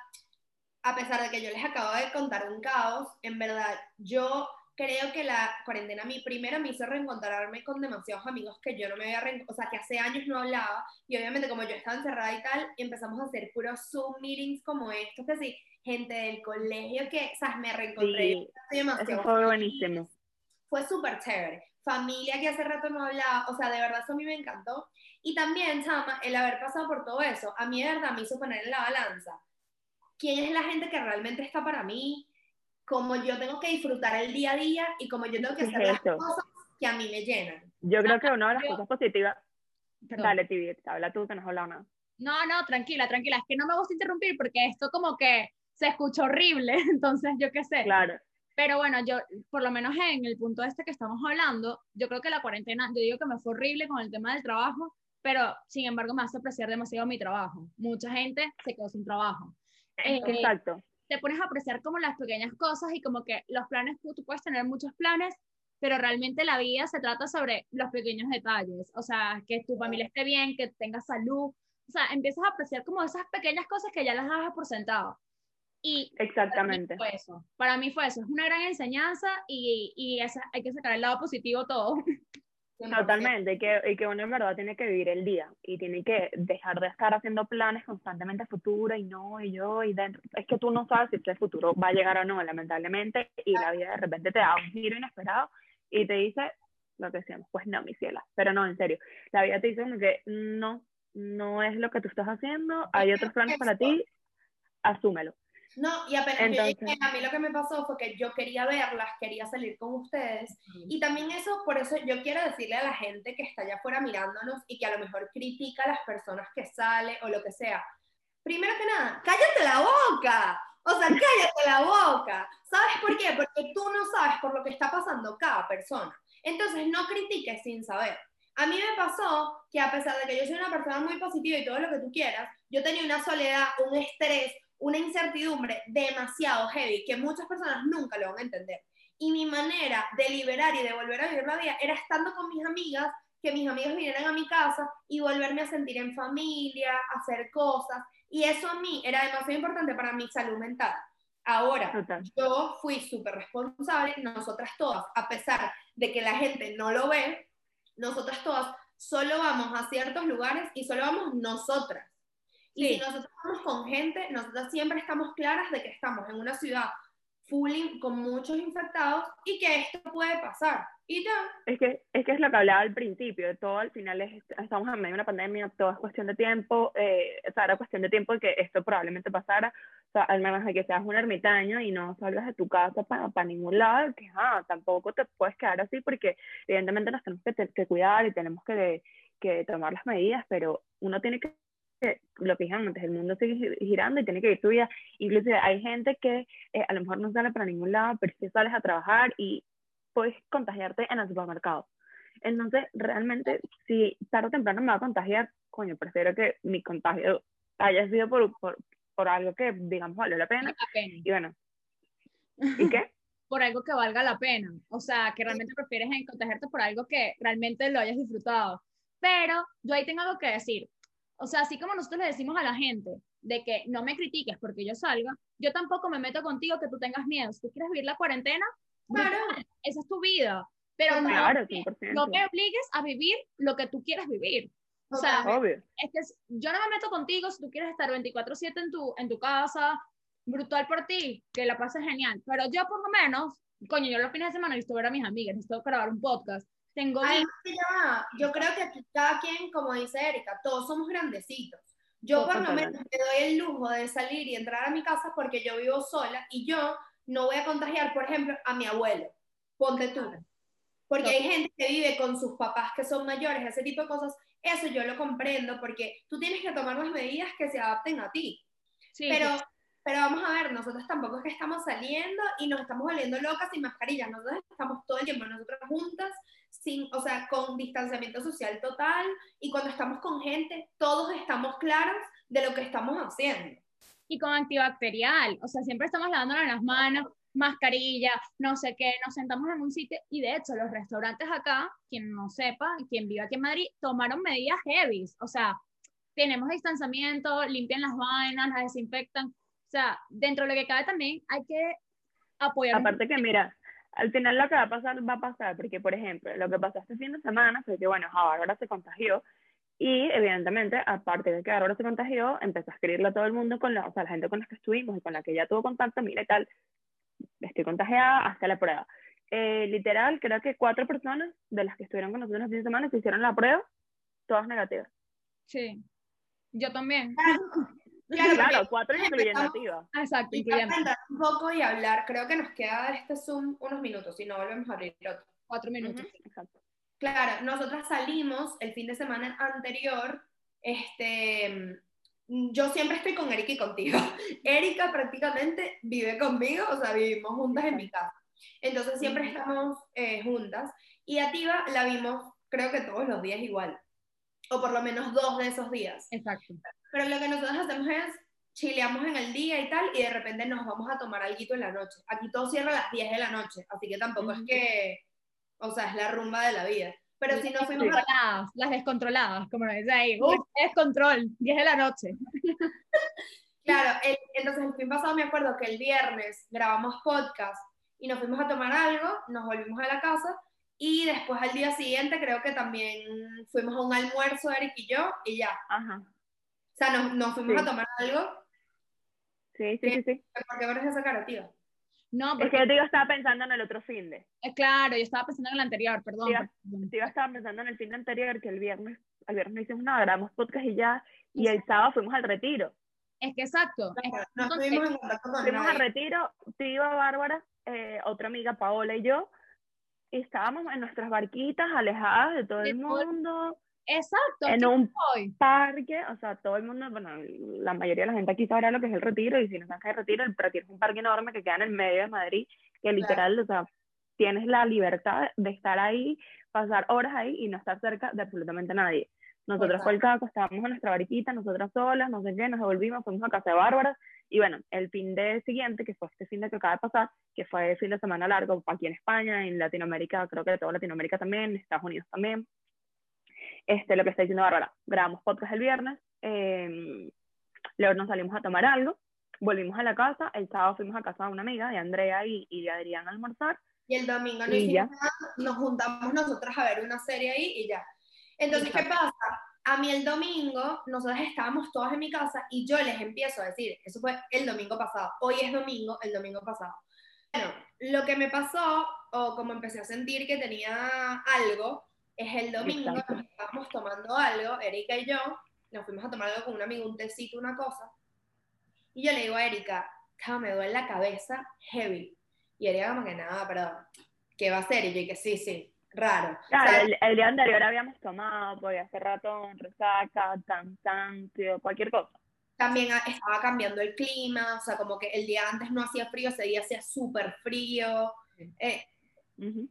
a pesar de que yo les acabo de contar un caos, en verdad, yo creo que la cuarentena a mí primero me hizo reencontrarme con demasiados amigos que yo no me había reencontrado, o sea, que hace años no hablaba, y obviamente como yo estaba encerrada y tal, empezamos a hacer puros Zoom meetings como estos, que sí, gente del colegio que, ¿sabes? Me reencontré. Sí, eso fue buenísimo. Fue súper chévere. Familia que hace rato no hablaba, o sea, de verdad eso a mí me encantó. Y también, chama, el haber pasado por todo eso, a mí de verdad me hizo poner en la balanza quién es la gente que realmente está para mí, cómo yo tengo que disfrutar el día a día y cómo yo tengo que hacer las cosas que a mí me llenan. Yo creo que una de las cosas positivas, dale, Tibi, habla tú que no has hablado nada. No, no, tranquila, tranquila, es que no me gusta interrumpir porque esto como que se escucha horrible, entonces yo qué sé. Claro. Pero bueno, yo, por lo menos en el punto este que estamos hablando, yo creo que la cuarentena, yo digo que me fue horrible con el tema del trabajo, pero sin embargo me hace apreciar demasiado mi trabajo. Mucha gente se quedó sin trabajo. Eh, Exacto. Te pones a apreciar como las pequeñas cosas y como que los planes, tú, puedes tener muchos planes, pero realmente la vida se trata sobre los pequeños detalles, o sea, que tu familia esté bien, que tengas salud, o sea, empiezas a apreciar como esas pequeñas cosas que ya las das por sentado. Y Exactamente. Para mí fue eso. Para mí fue eso. Es una gran enseñanza y, y esa, hay que sacar el lado positivo todo. Totalmente, y que, y que uno en verdad tiene que vivir el día y tiene que dejar de estar haciendo planes constantemente a futuro y no, y yo, y dentro. Es que tú no sabes si ese futuro va a llegar o no, lamentablemente, y la vida de repente te da un giro inesperado y te dice lo que decíamos, pues no, mi ciela, pero no, en serio, la vida te dice como que no, no es lo que tú estás haciendo, hay otros planes para ti, asúmelo. No, y apenas a mí lo que me pasó fue que yo quería verlas, quería salir con ustedes. Y también eso, por eso yo quiero decirle a la gente que está allá afuera mirándonos y que a lo mejor critica a las personas que sale o lo que sea. Primero que nada, cállate la boca. O sea, cállate la boca. ¿Sabes por qué? Porque tú no sabes por lo que está pasando cada persona. Entonces, no critiques sin saber. A mí me pasó que a pesar de que yo soy una persona muy positiva y todo lo que tú quieras, yo tenía una soledad, un estrés, una incertidumbre demasiado heavy que muchas personas nunca lo van a entender. Y mi manera de liberar y de volver a vivir la vida era estando con mis amigas, que mis amigas vinieran a mi casa y volverme a sentir en familia, hacer cosas. Y eso a mí era demasiado importante para mi salud mental. Ahora, yo fui súper responsable, nosotras todas, a pesar de que la gente no lo ve, nosotras todas solo vamos a ciertos lugares y solo vamos nosotras. Y si nosotros estamos con gente, nosotros siempre estamos claras de que estamos en una ciudad full con muchos infectados y que esto puede pasar. Y ya. Es que, es que es lo que hablaba al principio, todo al final es, estamos en medio de una pandemia, todo es cuestión de tiempo, eh, o sea, era cuestión de tiempo que esto probablemente pasara, o sea, al menos de que seas un ermitaño y no salgas de tu casa para, para ningún lado, que ah, tampoco te puedes quedar así porque evidentemente nos tenemos que, que cuidar y tenemos que, que tomar las medidas, pero uno tiene que lo que dijimos antes, el mundo sigue girando y tiene que ir su vida. Inclusive hay gente que eh, a lo mejor no sale para ningún lado, pero si sales a trabajar y puedes contagiarte en el supermercado. Entonces, realmente, si tarde o temprano me va a contagiar, coño, prefiero que mi contagio haya sido por, por, por algo que, digamos, vale la pena. Y bueno, ¿y qué? por algo que valga la pena. O sea, que realmente prefieres contagiarte por algo que realmente lo hayas disfrutado. Pero yo ahí tengo algo que decir. O sea, así como nosotros le decimos a la gente de que no me critiques porque yo salga, yo tampoco me meto contigo que tú tengas miedo. Si tú quieres vivir la cuarentena, claro, esa es tu vida. Pero no, no te obligues a vivir lo que tú quieres vivir. O sea, es que yo no me meto contigo si tú quieres estar 24/7 en tu, en tu casa, brutal por ti, que la pases genial. Pero yo por lo menos, coño, yo los fines de semana necesito ver a mis amigas, necesito grabar un podcast, tengo yo creo que aquí cada quien, como dice Erika, todos somos grandecitos. Yo por lo menos me doy el lujo de salir y entrar a mi casa porque yo vivo sola y yo no voy a contagiar, por ejemplo, a mi abuelo. Ponte tú. Porque hay gente que vive con sus papás que son mayores, ese tipo de cosas. Eso yo lo comprendo porque tú tienes que tomar las medidas que se adapten a ti. pero, pero vamos a ver, nosotros tampoco es que estamos saliendo y nos estamos volviendo locas sin mascarillas. Nosotros estamos todo el tiempo nosotras juntas sin, o sea, con distanciamiento social total y cuando estamos con gente, todos estamos claros de lo que estamos haciendo. Y con antibacterial, o sea, siempre estamos lavándonos las manos, mascarilla, no sé qué, nos sentamos en un sitio y de hecho los restaurantes acá, quien no sepa, quien vive aquí en Madrid, tomaron medidas heavy, o sea, tenemos distanciamiento, limpian las vainas, las desinfectan, o sea, dentro de lo que cabe también hay que apoyar. Aparte que mira, al final lo que va a pasar, va a pasar, porque por ejemplo, lo que pasó este fin de semana fue que, bueno, ahora se contagió y evidentemente, aparte de que ahora se contagió, empezó a escribirle a todo el mundo, con la, o sea, la gente con la que estuvimos y con la que ya tuvo contacto, mira y tal, estoy contagiada hasta la prueba. Eh, literal, creo que cuatro personas de las que estuvieron con nosotros el fin de semana se hicieron la prueba, todas negativas. Sí, yo también. Claro, cuatro incluyendo Exacto, incluyendo. un poco y hablar, creo que nos queda de este Zoom unos minutos, si no volvemos a abrir otro. Cuatro minutos. Exacto. Claro, nosotras salimos el fin de semana anterior, este, yo siempre estoy con Erika y contigo. Erika prácticamente vive conmigo, o sea, vivimos juntas en mi casa. Entonces siempre estamos eh, juntas. Y a Tiva la vimos, creo que todos los días igual. O por lo menos dos de esos días. Exacto. Pero lo que nosotros hacemos es chileamos en el día y tal, y de repente nos vamos a tomar algo en la noche. Aquí todo cierra a las 10 de la noche, así que tampoco es que O sea, es la rumba de la vida. Pero si no fuimos a... Las descontroladas, como lo dice ahí. Uf, es control, 10 de la noche. claro, entonces el fin pasado me acuerdo que el viernes grabamos podcast y nos fuimos a tomar algo, nos volvimos a la casa y después al día siguiente creo que también fuimos a un almuerzo, Eric y yo, y ya. Ajá. O sea, nos, nos fuimos a tomar algo. Sí, sí, sí, sí. ¿Por qué ves esa cara, tío? No, porque... Es que yo digo, estaba pensando en el otro fin de. Eh, claro, yo estaba pensando en el anterior, perdón. Yo estaba pensando en el fin de anterior, que el viernes, el viernes hicimos nada, grabamos podcast y ya, y el sábado fuimos al retiro. Es que exacto. No, estuvimos en contacto con Fuimos al retiro, tío Bárbara, eh, otra amiga Paola y yo, estábamos en nuestras barquitas alejadas de todo el mundo. Exacto. En un parque, o sea, todo el mundo, bueno, la mayoría de la gente aquí sabrá lo que es el retiro, y si no sabes qué es el retiro, el retiro es un parque enorme que queda en el medio de Madrid, que literal, o sea, tienes la libertad de estar ahí, pasar horas ahí y no estar cerca de absolutamente nadie. Nosotros fue el caso, estábamos en nuestra barquita, nosotras solas, no sé qué, nos devolvimos, fuimos a casa de Bárbara, y bueno, el fin de siguiente, que fue este fin de que acaba de pasar, que fue el fin de semana largo aquí en España, en Latinoamérica, creo que de toda Latinoamérica también, Estados Unidos también. Este, lo que está diciendo Bárbara, grabamos podcast el viernes, eh, luego nos salimos a tomar algo, volvimos a la casa, el sábado fuimos a casa de una amiga, de Andrea y, y de Adrián a almorzar. Y el domingo nos, nos juntamos nosotras a ver una serie ahí y ya. Entonces, ¿qué pasa? a mí el domingo, nosotros estábamos todas en mi casa y yo les empiezo a decir, eso fue el domingo pasado, hoy es domingo, el domingo pasado. Bueno, lo que me pasó, o como empecé a sentir que tenía algo, es el domingo, nos estábamos tomando algo, Erika y yo, nos fuimos a tomar algo con un amigo, un tecito, una cosa, y yo le digo a Erika, me duele la cabeza heavy. Y Erika como que nada, pero ¿qué va a hacer? Y yo que sí, sí, raro. Claro, el, día anterior habíamos tomado, podía hace rato resaca, cansancio, cualquier cosa. También estaba cambiando el clima, o sea, como que el día antes no hacía frío, ese día hacía súper frío. Eh,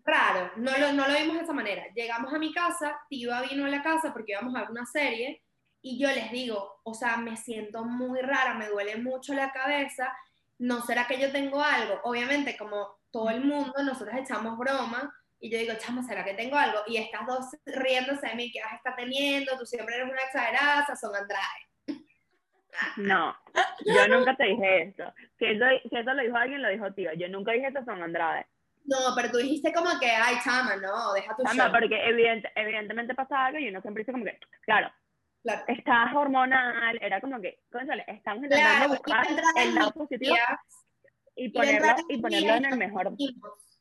raro, no lo, no lo vimos de esa manera. Llegamos a mi casa, Tiva vino a la casa porque íbamos a ver una serie y yo les digo, o sea, me siento muy rara, me duele mucho la cabeza, ¿no será que yo tengo algo? Obviamente, como todo el mundo, nosotros echamos broma, y yo digo, chamo, ¿será que tengo algo? Y estas dos riéndose de mí, ¿qué vas a estar teniendo? Tú siempre eres una exagerada, son Andrade. No, yo nunca te dije eso. Si eso, si eso lo dijo alguien, lo dijo tío. Yo nunca dije eso son Andrade. No, pero tú dijiste como que, ay, chama, no, deja tu chama, porque evidentemente pasaba algo y uno siempre dice como que, claro, claro. estás hormonal, era como que, cónchale, estamos intentando buscar el lado positivo y ponerlo, y ponerlo en el mejor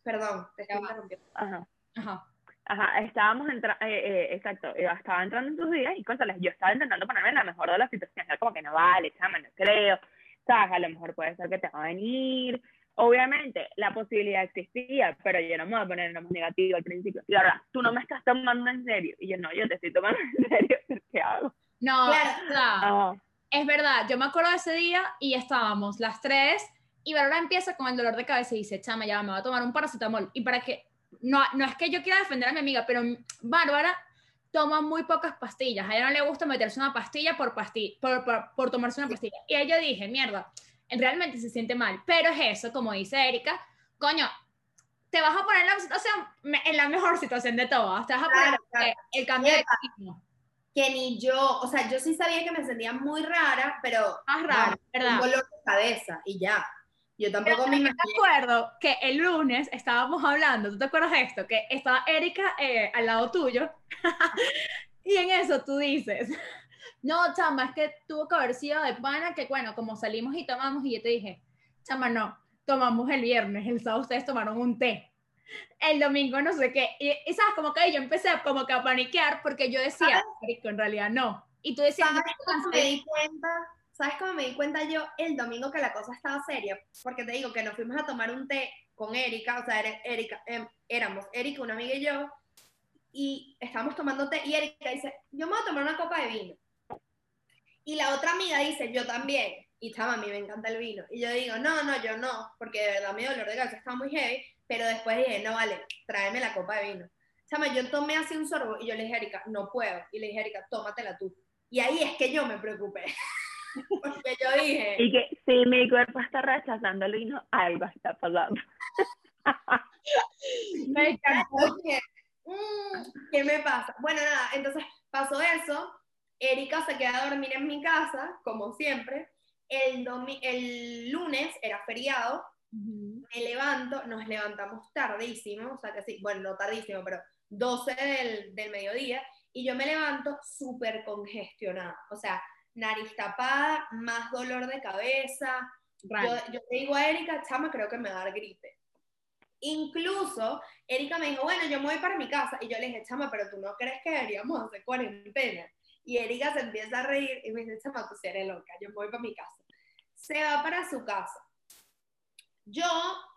Perdón, te estaba interrumpiendo. Ajá. Ajá. Ajá, estábamos entrando, eh, eh, exacto, estaba entrando en tus días y cosas, yo estaba intentando ponerme en la mejor de las situaciones, como que no vale, chama, no creo, sabes, a lo mejor puede ser que te va a venir, obviamente la posibilidad existía, pero yo no me voy a poner en lo más negativo al principio, y ahora, tú no me estás tomando en serio, y yo no, yo te estoy tomando en serio, ¿qué hago? No, claro. es verdad, yo me acuerdo de ese día y estábamos las tres y Bárbara empieza con el dolor de cabeza y dice, chama, ya me va a tomar un paracetamol. Y para que, no, no es que yo quiera defender a mi amiga, pero Bárbara toma muy pocas pastillas. A ella no le gusta meterse una pastilla por, pastilla, por, por, tomarse una pastilla. Y ella dije, mierda, realmente se siente mal. Pero es eso, como dice Erika, coño, te vas a poner en la situación, en la mejor situación de todas. Te vas a poner el cambio de ritmo. Que ni yo, o sea, yo sí sabía que me sentía muy rara, pero. Más rara, ¿verdad? Un dolor de cabeza y ya. Yo tampoco me imagino. Acuerdo que el lunes estábamos hablando, ¿tú te acuerdas de esto? Que estaba Erika eh, al lado tuyo y en eso tú dices, no, chama, es que tuvo que haber sido de pana, que bueno, como salimos y tomamos y yo te dije, chama, no, tomamos el viernes, el sábado ustedes tomaron un té. El domingo no sé qué. Y, sabes, como que yo empecé como que a paniquear porque yo decía, en realidad no. Y tú decías, no, me di cuenta ¿Sabes cómo me di cuenta yo el domingo que la cosa estaba seria? Porque te digo que nos fuimos a tomar un té con Erika, o sea, Erika, em, éramos Erika, una amiga y yo, y estábamos tomando té, y Erika dice, yo me voy a tomar una copa de vino. Y la otra amiga dice, yo también. Y chama, a mí me encanta el vino. Y yo digo, no, no, yo no, porque de verdad mi dolor de cabeza estaba muy heavy, pero después dije, no, vale, tráeme la copa de vino. Chama, yo tomé así un sorbo y yo le dije Erika, no puedo. Y le dije Erika, tómatela tú. Y ahí es que yo me preocupé. Porque yo dije. Y que si mi cuerpo está rechazando el vino, algo está pasando. me encantó. Mm, ¿Qué me pasa? Bueno, nada, entonces pasó eso. Erika se queda a dormir en mi casa, como siempre. El, el lunes era feriado. Me levanto, nos levantamos tardísimo, o sea que sí, bueno, no tardísimo, pero 12 del, del mediodía. Y yo me levanto súper congestionada. O sea, nariz tapada, más dolor de cabeza. Yo, yo le digo a Erika, chama, creo que me va a dar gripe. Incluso, Erika me dijo, bueno, yo me voy para mi casa. Y yo le dije, chama, pero tú no crees que deberíamos hacer cuarentena. Y Erika se empieza a reír y me dice, chama, tú eres loca, yo me voy para mi casa. Se va para su casa. Yo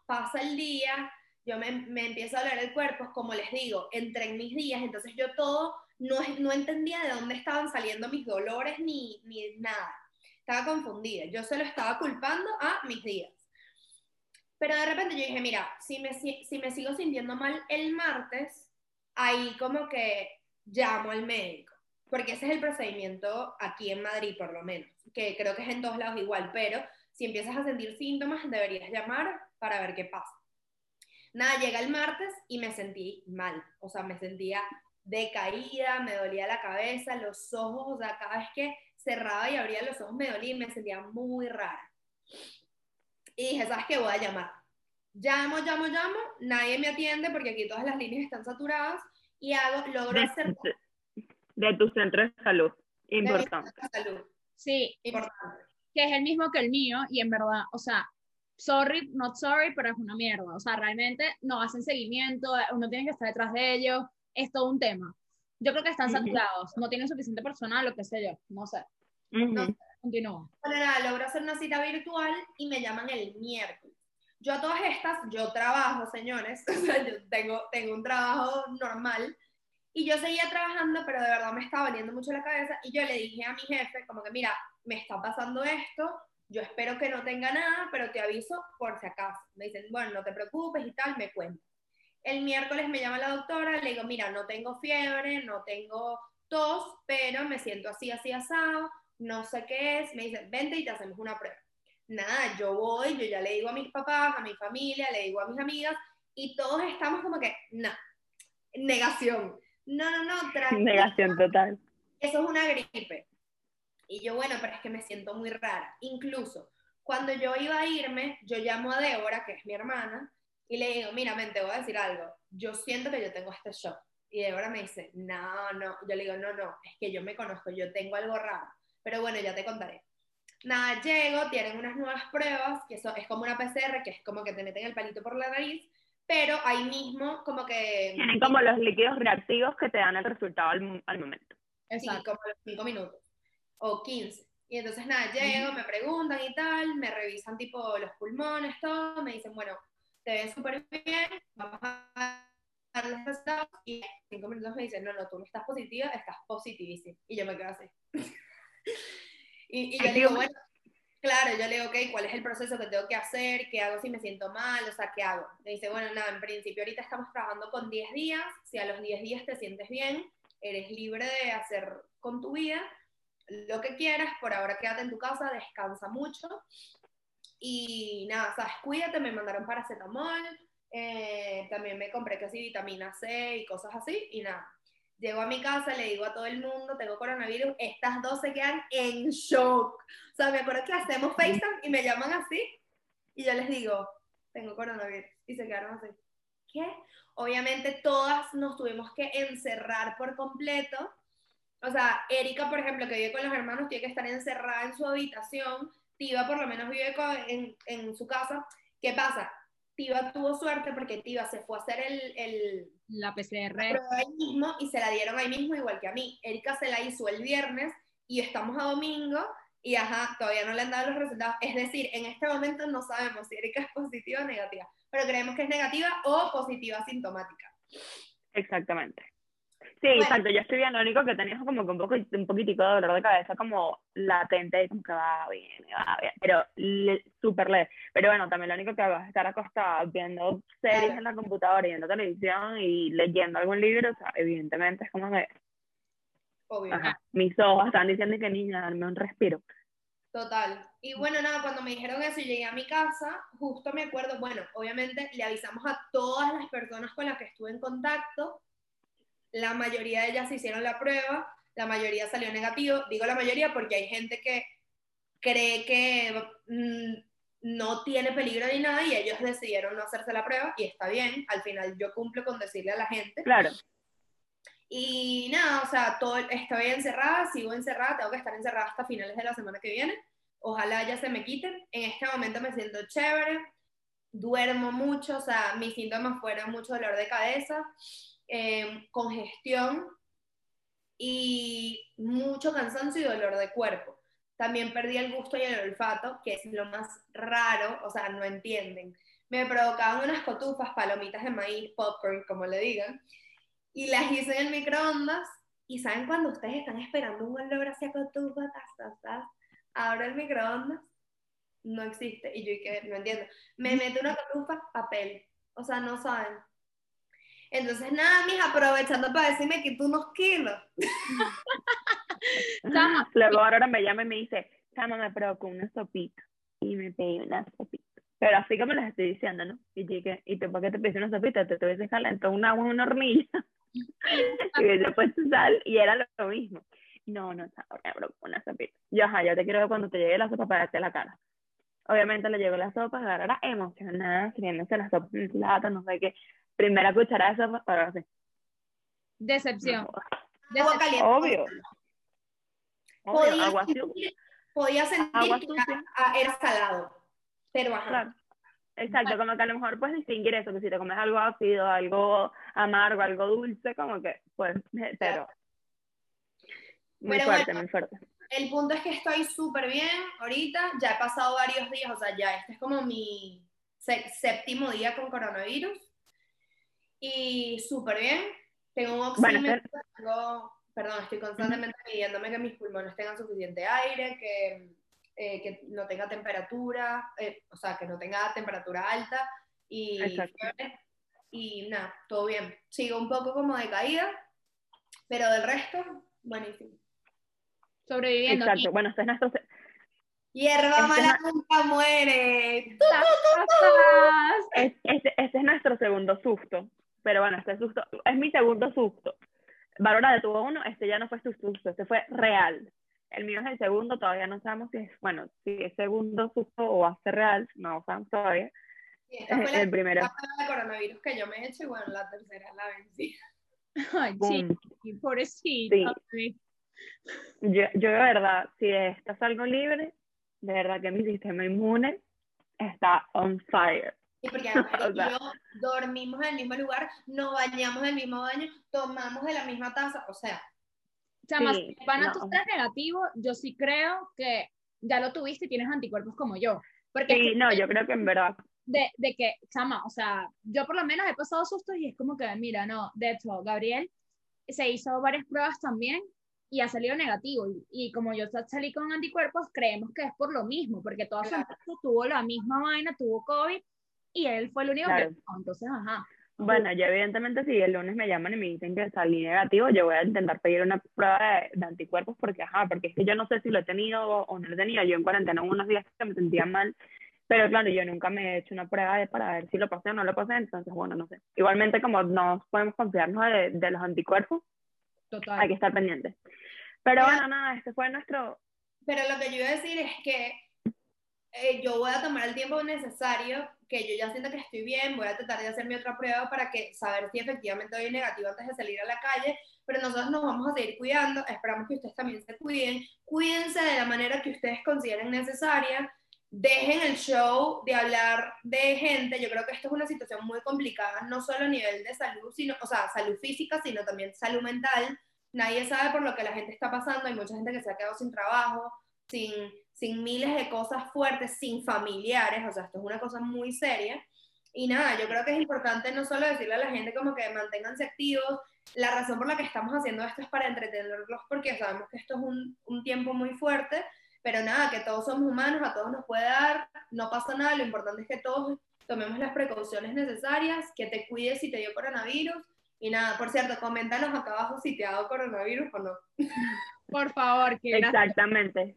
paso el día, yo me, me empiezo a doler el cuerpo, como les digo, entré en mis días, entonces yo todo no, entendía de dónde estaban saliendo mis dolores ni, ni nada. Estaba confundida. Yo se lo estaba culpando a mis días. Pero de repente yo dije, mira, si me, si me sigo sintiendo mal el martes, ahí como que llamo al médico. Porque ese es el procedimiento aquí en Madrid, por lo menos. Que creo que es en todos lados igual. Pero si empiezas a sentir síntomas, deberías llamar para ver qué pasa. Nada, llega el martes y me sentí mal. O sea, me sentía decaída, me dolía la cabeza, los ojos, o sea, cada vez que cerraba y abría los ojos me dolía y me sentía muy rara. Y dije, ¿sabes qué? Voy a llamar. Llamo, llamo, llamo, nadie me atiende porque aquí todas las líneas están saturadas y hago, logro de, hacer... De, tu centro de salud, importante. De salud. Sí, importante. Que es el mismo que el mío y en verdad, o sea, sorry, not sorry, pero es una mierda. O sea, realmente no hacen seguimiento, uno tiene que estar detrás de ellos, es todo un tema. Yo creo que están saturados, no tienen suficiente personal, lo que sé yo, no sé. no Continúo. Bueno, nada, logro hacer una cita virtual y me llaman el miércoles. Yo a todas estas, yo trabajo, señores, o sea, yo tengo, tengo un trabajo normal y yo seguía trabajando, pero de verdad me estaba valiendo mucho la cabeza y yo le dije a mi jefe, como que mira, me está pasando esto, yo espero que no tenga nada, pero te aviso por si acaso. Me dicen, bueno, no te preocupes y tal, me cuento. El miércoles me llama la doctora, le digo, mira, no tengo fiebre, no tengo tos, pero me siento así, así, asado, no sé qué es. Me dice, vente y te hacemos una prueba. Nada, yo voy, yo ya le digo a mis papás, a mi familia, le digo a mis amigas, y todos estamos como que, no, negación. No, no, no, Negación total. Eso es una gripe. Y yo, bueno, pero es que me siento muy rara. Incluso, cuando yo iba a irme, yo llamo a Débora, que es mi hermana, y le digo, mira, mente, te voy a decir algo. Yo siento que yo tengo este shock. Y Débora me dice, no, no. Yo le digo, no, no, es que yo me conozco, yo tengo algo raro. Pero bueno, ya te contaré. Nada, llego, tienen unas nuevas pruebas, que eso es como una PCR, que es como que te meten el palito por la nariz, pero ahí mismo como que... Tienen como los líquidos reactivos que te dan el resultado al, al momento. Exacto. Sí, como los 5 minutos o 15. Y entonces nada, llego, me preguntan y tal, me revisan tipo los pulmones, todo, me dicen, bueno, te ves súper bien, vamos a dar los resultados y cinco minutos me dicen, no, no, tú no estás positiva, estás positivísima. Y yo me quedo así. y, y yo le digo, bueno, claro, yo le digo, ok, ¿cuál es el proceso que tengo que hacer? ¿Qué hago si me siento mal? O sea, ¿qué hago? Me dice, bueno, nada, en principio ahorita estamos trabajando con 10 días, si a los 10 días te sientes bien, eres libre de hacer con tu vida lo que quieras, por ahora quédate en tu casa, descansa mucho y nada, sabes, cuídate, me mandaron paracetamol, eh, también me compré casi vitamina C y cosas así, y nada. Llego a mi casa, le digo a todo el mundo, tengo coronavirus, estas dos se quedan en shock. O sea, me acuerdo que hacemos FaceTime y me llaman así, y yo les digo, tengo coronavirus, y se quedaron así. ¿Qué? Obviamente todas nos tuvimos que encerrar por completo. O sea, Erika, por ejemplo, que vive con los hermanos, tiene que estar encerrada en su habitación Tiva por lo menos vive en, en su casa. ¿Qué pasa? Tiva tuvo suerte porque Tiva se fue a hacer el, el la PCR ahí mismo y se la dieron ahí mismo igual que a mí. Erika se la hizo el viernes y estamos a domingo y ajá, todavía no le han dado los resultados. Es decir, en este momento no sabemos si Erika es positiva o negativa, pero creemos que es negativa o positiva sintomática. Exactamente. Sí, exacto, yo estoy bien, lo único que tenía como que un, poco, un poquitico de dolor de cabeza como latente, como que va bien, va bien, pero súper leve. Pero bueno, también lo único que hago es estar acostada viendo series en la computadora, viendo televisión y leyendo algún libro, o sea, evidentemente es como que... Obvio. mis ojos están diciendo que niña, darme un respiro. Total. Y bueno, nada, cuando me dijeron eso y llegué a mi casa, justo me acuerdo, bueno, obviamente le avisamos a todas las personas con las que estuve en contacto, la mayoría de ellas se hicieron la prueba, la mayoría salió negativo, digo la mayoría porque hay gente que cree que mm, no tiene peligro ni nada y ellos decidieron no hacerse la prueba y está bien, al final yo cumplo con decirle a la gente. Claro. Y nada, o sea, todo, estoy encerrada, sigo encerrada, tengo que estar encerrada hasta finales de la semana que viene. Ojalá ya se me quiten. En este momento me siento chévere, duermo mucho, o sea, mis síntomas fueron mucho dolor de cabeza, eh, congestión y mucho cansancio y dolor de cuerpo. También perdí el gusto y el olfato, que es lo más raro, o sea, no entienden. Me provocaban unas cotufas, palomitas de maíz, popcorn, como le digan, y las hice en el microondas. Y saben cuando ustedes están esperando un olor hacia cotufa, abro el microondas, no existe. Y yo que no entiendo. Me meto una cotufa, papel. O sea, no saben. Entonces, nada, mija, aprovechando para decirme que tú unos kilos. Luego ahora me llama y me dice, Chama, me provocó una sopita. Y me pedí una sopita. Pero así como les estoy diciendo, ¿no? Y dije, ¿y tú por qué te pediste una sopita? Te tuviese calentado un agua en una hornilla. y hubiese puesto sal y era lo mismo. No, no, me provocó una sopita. Yo, ajá, yo te quiero ver cuando te llegue la sopa para darte la cara. Obviamente le llegó la sopa, ahora era emocionada, sirviéndose la sopa en plata, no sé qué. Primera cucharada de sopa, ahora sí. Decepción. Agua caliente. Obvio podía, sentir, podía sentir que era, salado, pero ajá. Exacto, como que a lo mejor puedes distinguir eso, que si te comes algo ácido, algo amargo, algo dulce, como que, pues, pero... Muy fuerte, muy fuerte. El punto es que estoy súper bien ahorita, ya he pasado varios días, o sea, ya este es como mi séptimo día con coronavirus, y súper bien, tengo un oxímetro, tengo perdón, estoy constantemente pidiéndome que mis pulmones tengan suficiente aire, que, eh, que no tenga temperatura, eh, o sea, que no tenga temperatura alta y, y nada, todo bien. Sigo un poco como de caída, pero del resto, buenísimo. Sobreviviendo. Exacto, bueno, este es nuestro... Hierba este mala nunca muere. Este, este es nuestro segundo susto. Pero bueno, este susto es mi segundo susto. Bárbara tuvo uno, este ya no fue su susto, este fue real. El mío es el segundo, todavía no sabemos si es, bueno, si es segundo susto o va a ser real, no sabemos todavía. Sí, esta fue la, el primero. de coronavirus que yo me he hecho y bueno, la tercera la vencí. Ay, sí, pobrecito. Sí. Yo, yo de verdad, si estás algo libre, de verdad que mi sistema inmune está on fire. Y porque yo dormimos en el mismo lugar, nos bañamos en el mismo baño, tomamos de la misma taza, o sea. Sea, más van a tus tres negativos, yo sí creo que ya lo tuviste y tienes anticuerpos como yo. Porque sí, no, yo creo que en verdad. De, de que, chama, o sea, yo por lo menos he pasado sustos y es como que, mira, no, de hecho, Gabriel se hizo varias pruebas también y ha salido negativo. Y, como yo salí con anticuerpos, creemos que es por lo mismo, porque toda su tuvo la misma vaina, tuvo COVID y él fue el único que entonces, ajá. Bueno, yo evidentemente si el lunes me llaman y me dicen que salí negativo, yo voy a intentar pedir una prueba de, anticuerpos porque, ajá, porque es que yo no sé si lo he tenido o no lo he tenido. Yo en cuarentena unos días que me sentía mal, pero claro, yo nunca me he hecho una prueba de, para ver si lo pasé o no lo pasé, entonces, bueno, no sé. Igualmente, como no podemos confiarnos de, de los anticuerpos, Total. hay que estar pendientes. Pero bueno, nada, este fue nuestro... Pero lo que yo iba a decir es que eh, yo voy a tomar el tiempo necesario, que yo ya siento que estoy bien, voy a tratar de hacer mi otra prueba para que saber si efectivamente doy negativo antes de salir a la calle, pero nosotros nos vamos a seguir cuidando, esperamos que ustedes también se cuiden, cuídense de la manera que ustedes consideren necesaria, dejen el show de hablar de gente, yo creo que esto es una situación muy complicada, no solo a nivel de salud, sino, o sea, salud física, sino también salud mental, nadie sabe por lo que la gente está pasando, hay mucha gente que se ha quedado sin trabajo, sin sin miles de cosas fuertes, sin familiares, o sea, esto es una cosa muy seria. Y nada, yo creo que es importante no solo decirle a la gente como que manténganse activos, la razón por la que estamos haciendo esto es para entretenerlos porque sabemos que esto es un, un tiempo muy fuerte, pero nada, que todos somos humanos, a todos nos puede dar, no pasa nada, lo importante es que todos tomemos las precauciones necesarias, que te cuides si te dio coronavirus. Y nada, por cierto, coméntanos acá abajo si te ha dado coronavirus o no. Por favor, que Exactamente.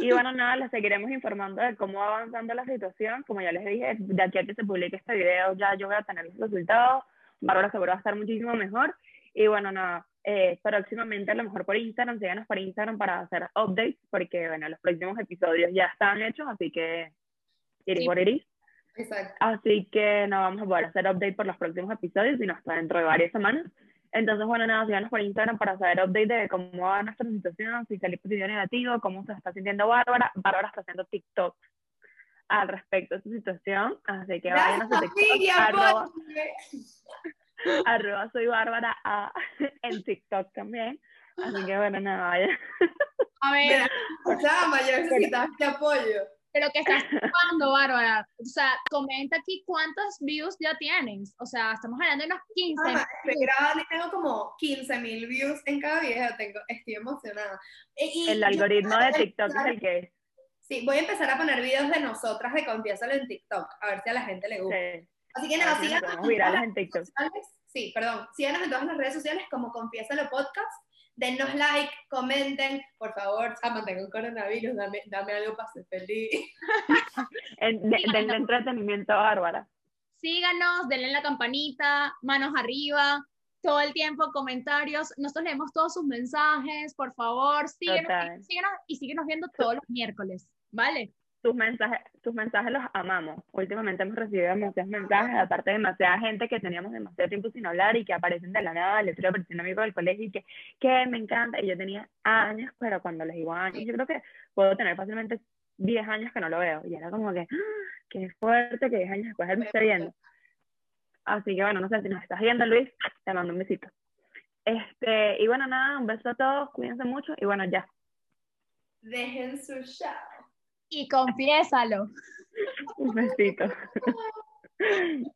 Y bueno, nada, les seguiremos informando de cómo va avanzando la situación. Como ya les dije, de aquí a que se publique este video, ya yo voy a tener los resultados. Bárbara seguro va a estar muchísimo mejor. Y bueno, nada, eh, próximamente a lo mejor por Instagram, síganos por Instagram para hacer updates, porque bueno, los próximos episodios ya están hechos, así que ir por iris. Exacto. Así que no vamos a poder hacer update por los próximos episodios, sino hasta dentro de varias semanas. Entonces, bueno, nada, síganos por Instagram para saber update de cómo va nuestra situación, si salió positivo o negativo, cómo se está sintiendo Bárbara. Bárbara está haciendo TikTok al respecto de su situación, así que vayan a su TikTok. arroba, soy Bárbara a, en TikTok también. Así que bueno, nada, vaya. A ver. Chama, yo necesitaba este apoyo. Pero que estás jugando, Bárbara. O sea, comenta aquí cuántos views ya tienes. O sea, estamos hablando de unos 15. Ah, estoy grabando y tengo como 15 mil views en cada video. Tengo, estoy emocionada. el algoritmo de TikTok es el que es. Sí, voy a empezar a poner videos de nosotras de Confiésalo en TikTok. A ver si a la gente le gusta. Así que nada, síganos. en TikTok. Sí, perdón. Síganos en todas las redes sociales como Confiésalo Podcast denos like, comenten, por favor, Chama, tengo un coronavirus, dame, dame algo para ser feliz. denle entretenimiento Bárbara. Síganos, denle la campanita, manos arriba, todo el tiempo comentarios. Nosotros leemos todos sus mensajes, por favor, síguenos, síguenos y síguenos viendo todos los miércoles, ¿vale? Tus mensajes, tus mensajes los amamos. Últimamente hemos recibido demasiados mensajes, aparte de demasiada gente que teníamos demasiado tiempo sin hablar y que aparecen de la nada. Le estoy apareciendo amigo del colegio y que, que me encanta. Y yo tenía años, pero cuando les digo años, yo creo que puedo tener fácilmente 10 años que no lo veo. Y era como que, ¡ah! qué fuerte que 10 años después él me esté viendo. Así que bueno, no sé si nos estás viendo, Luis, te mando un besito. Este, y bueno, nada, un beso a todos, cuídense mucho y bueno, ya. Dejen su show y confiésalo. Un besito.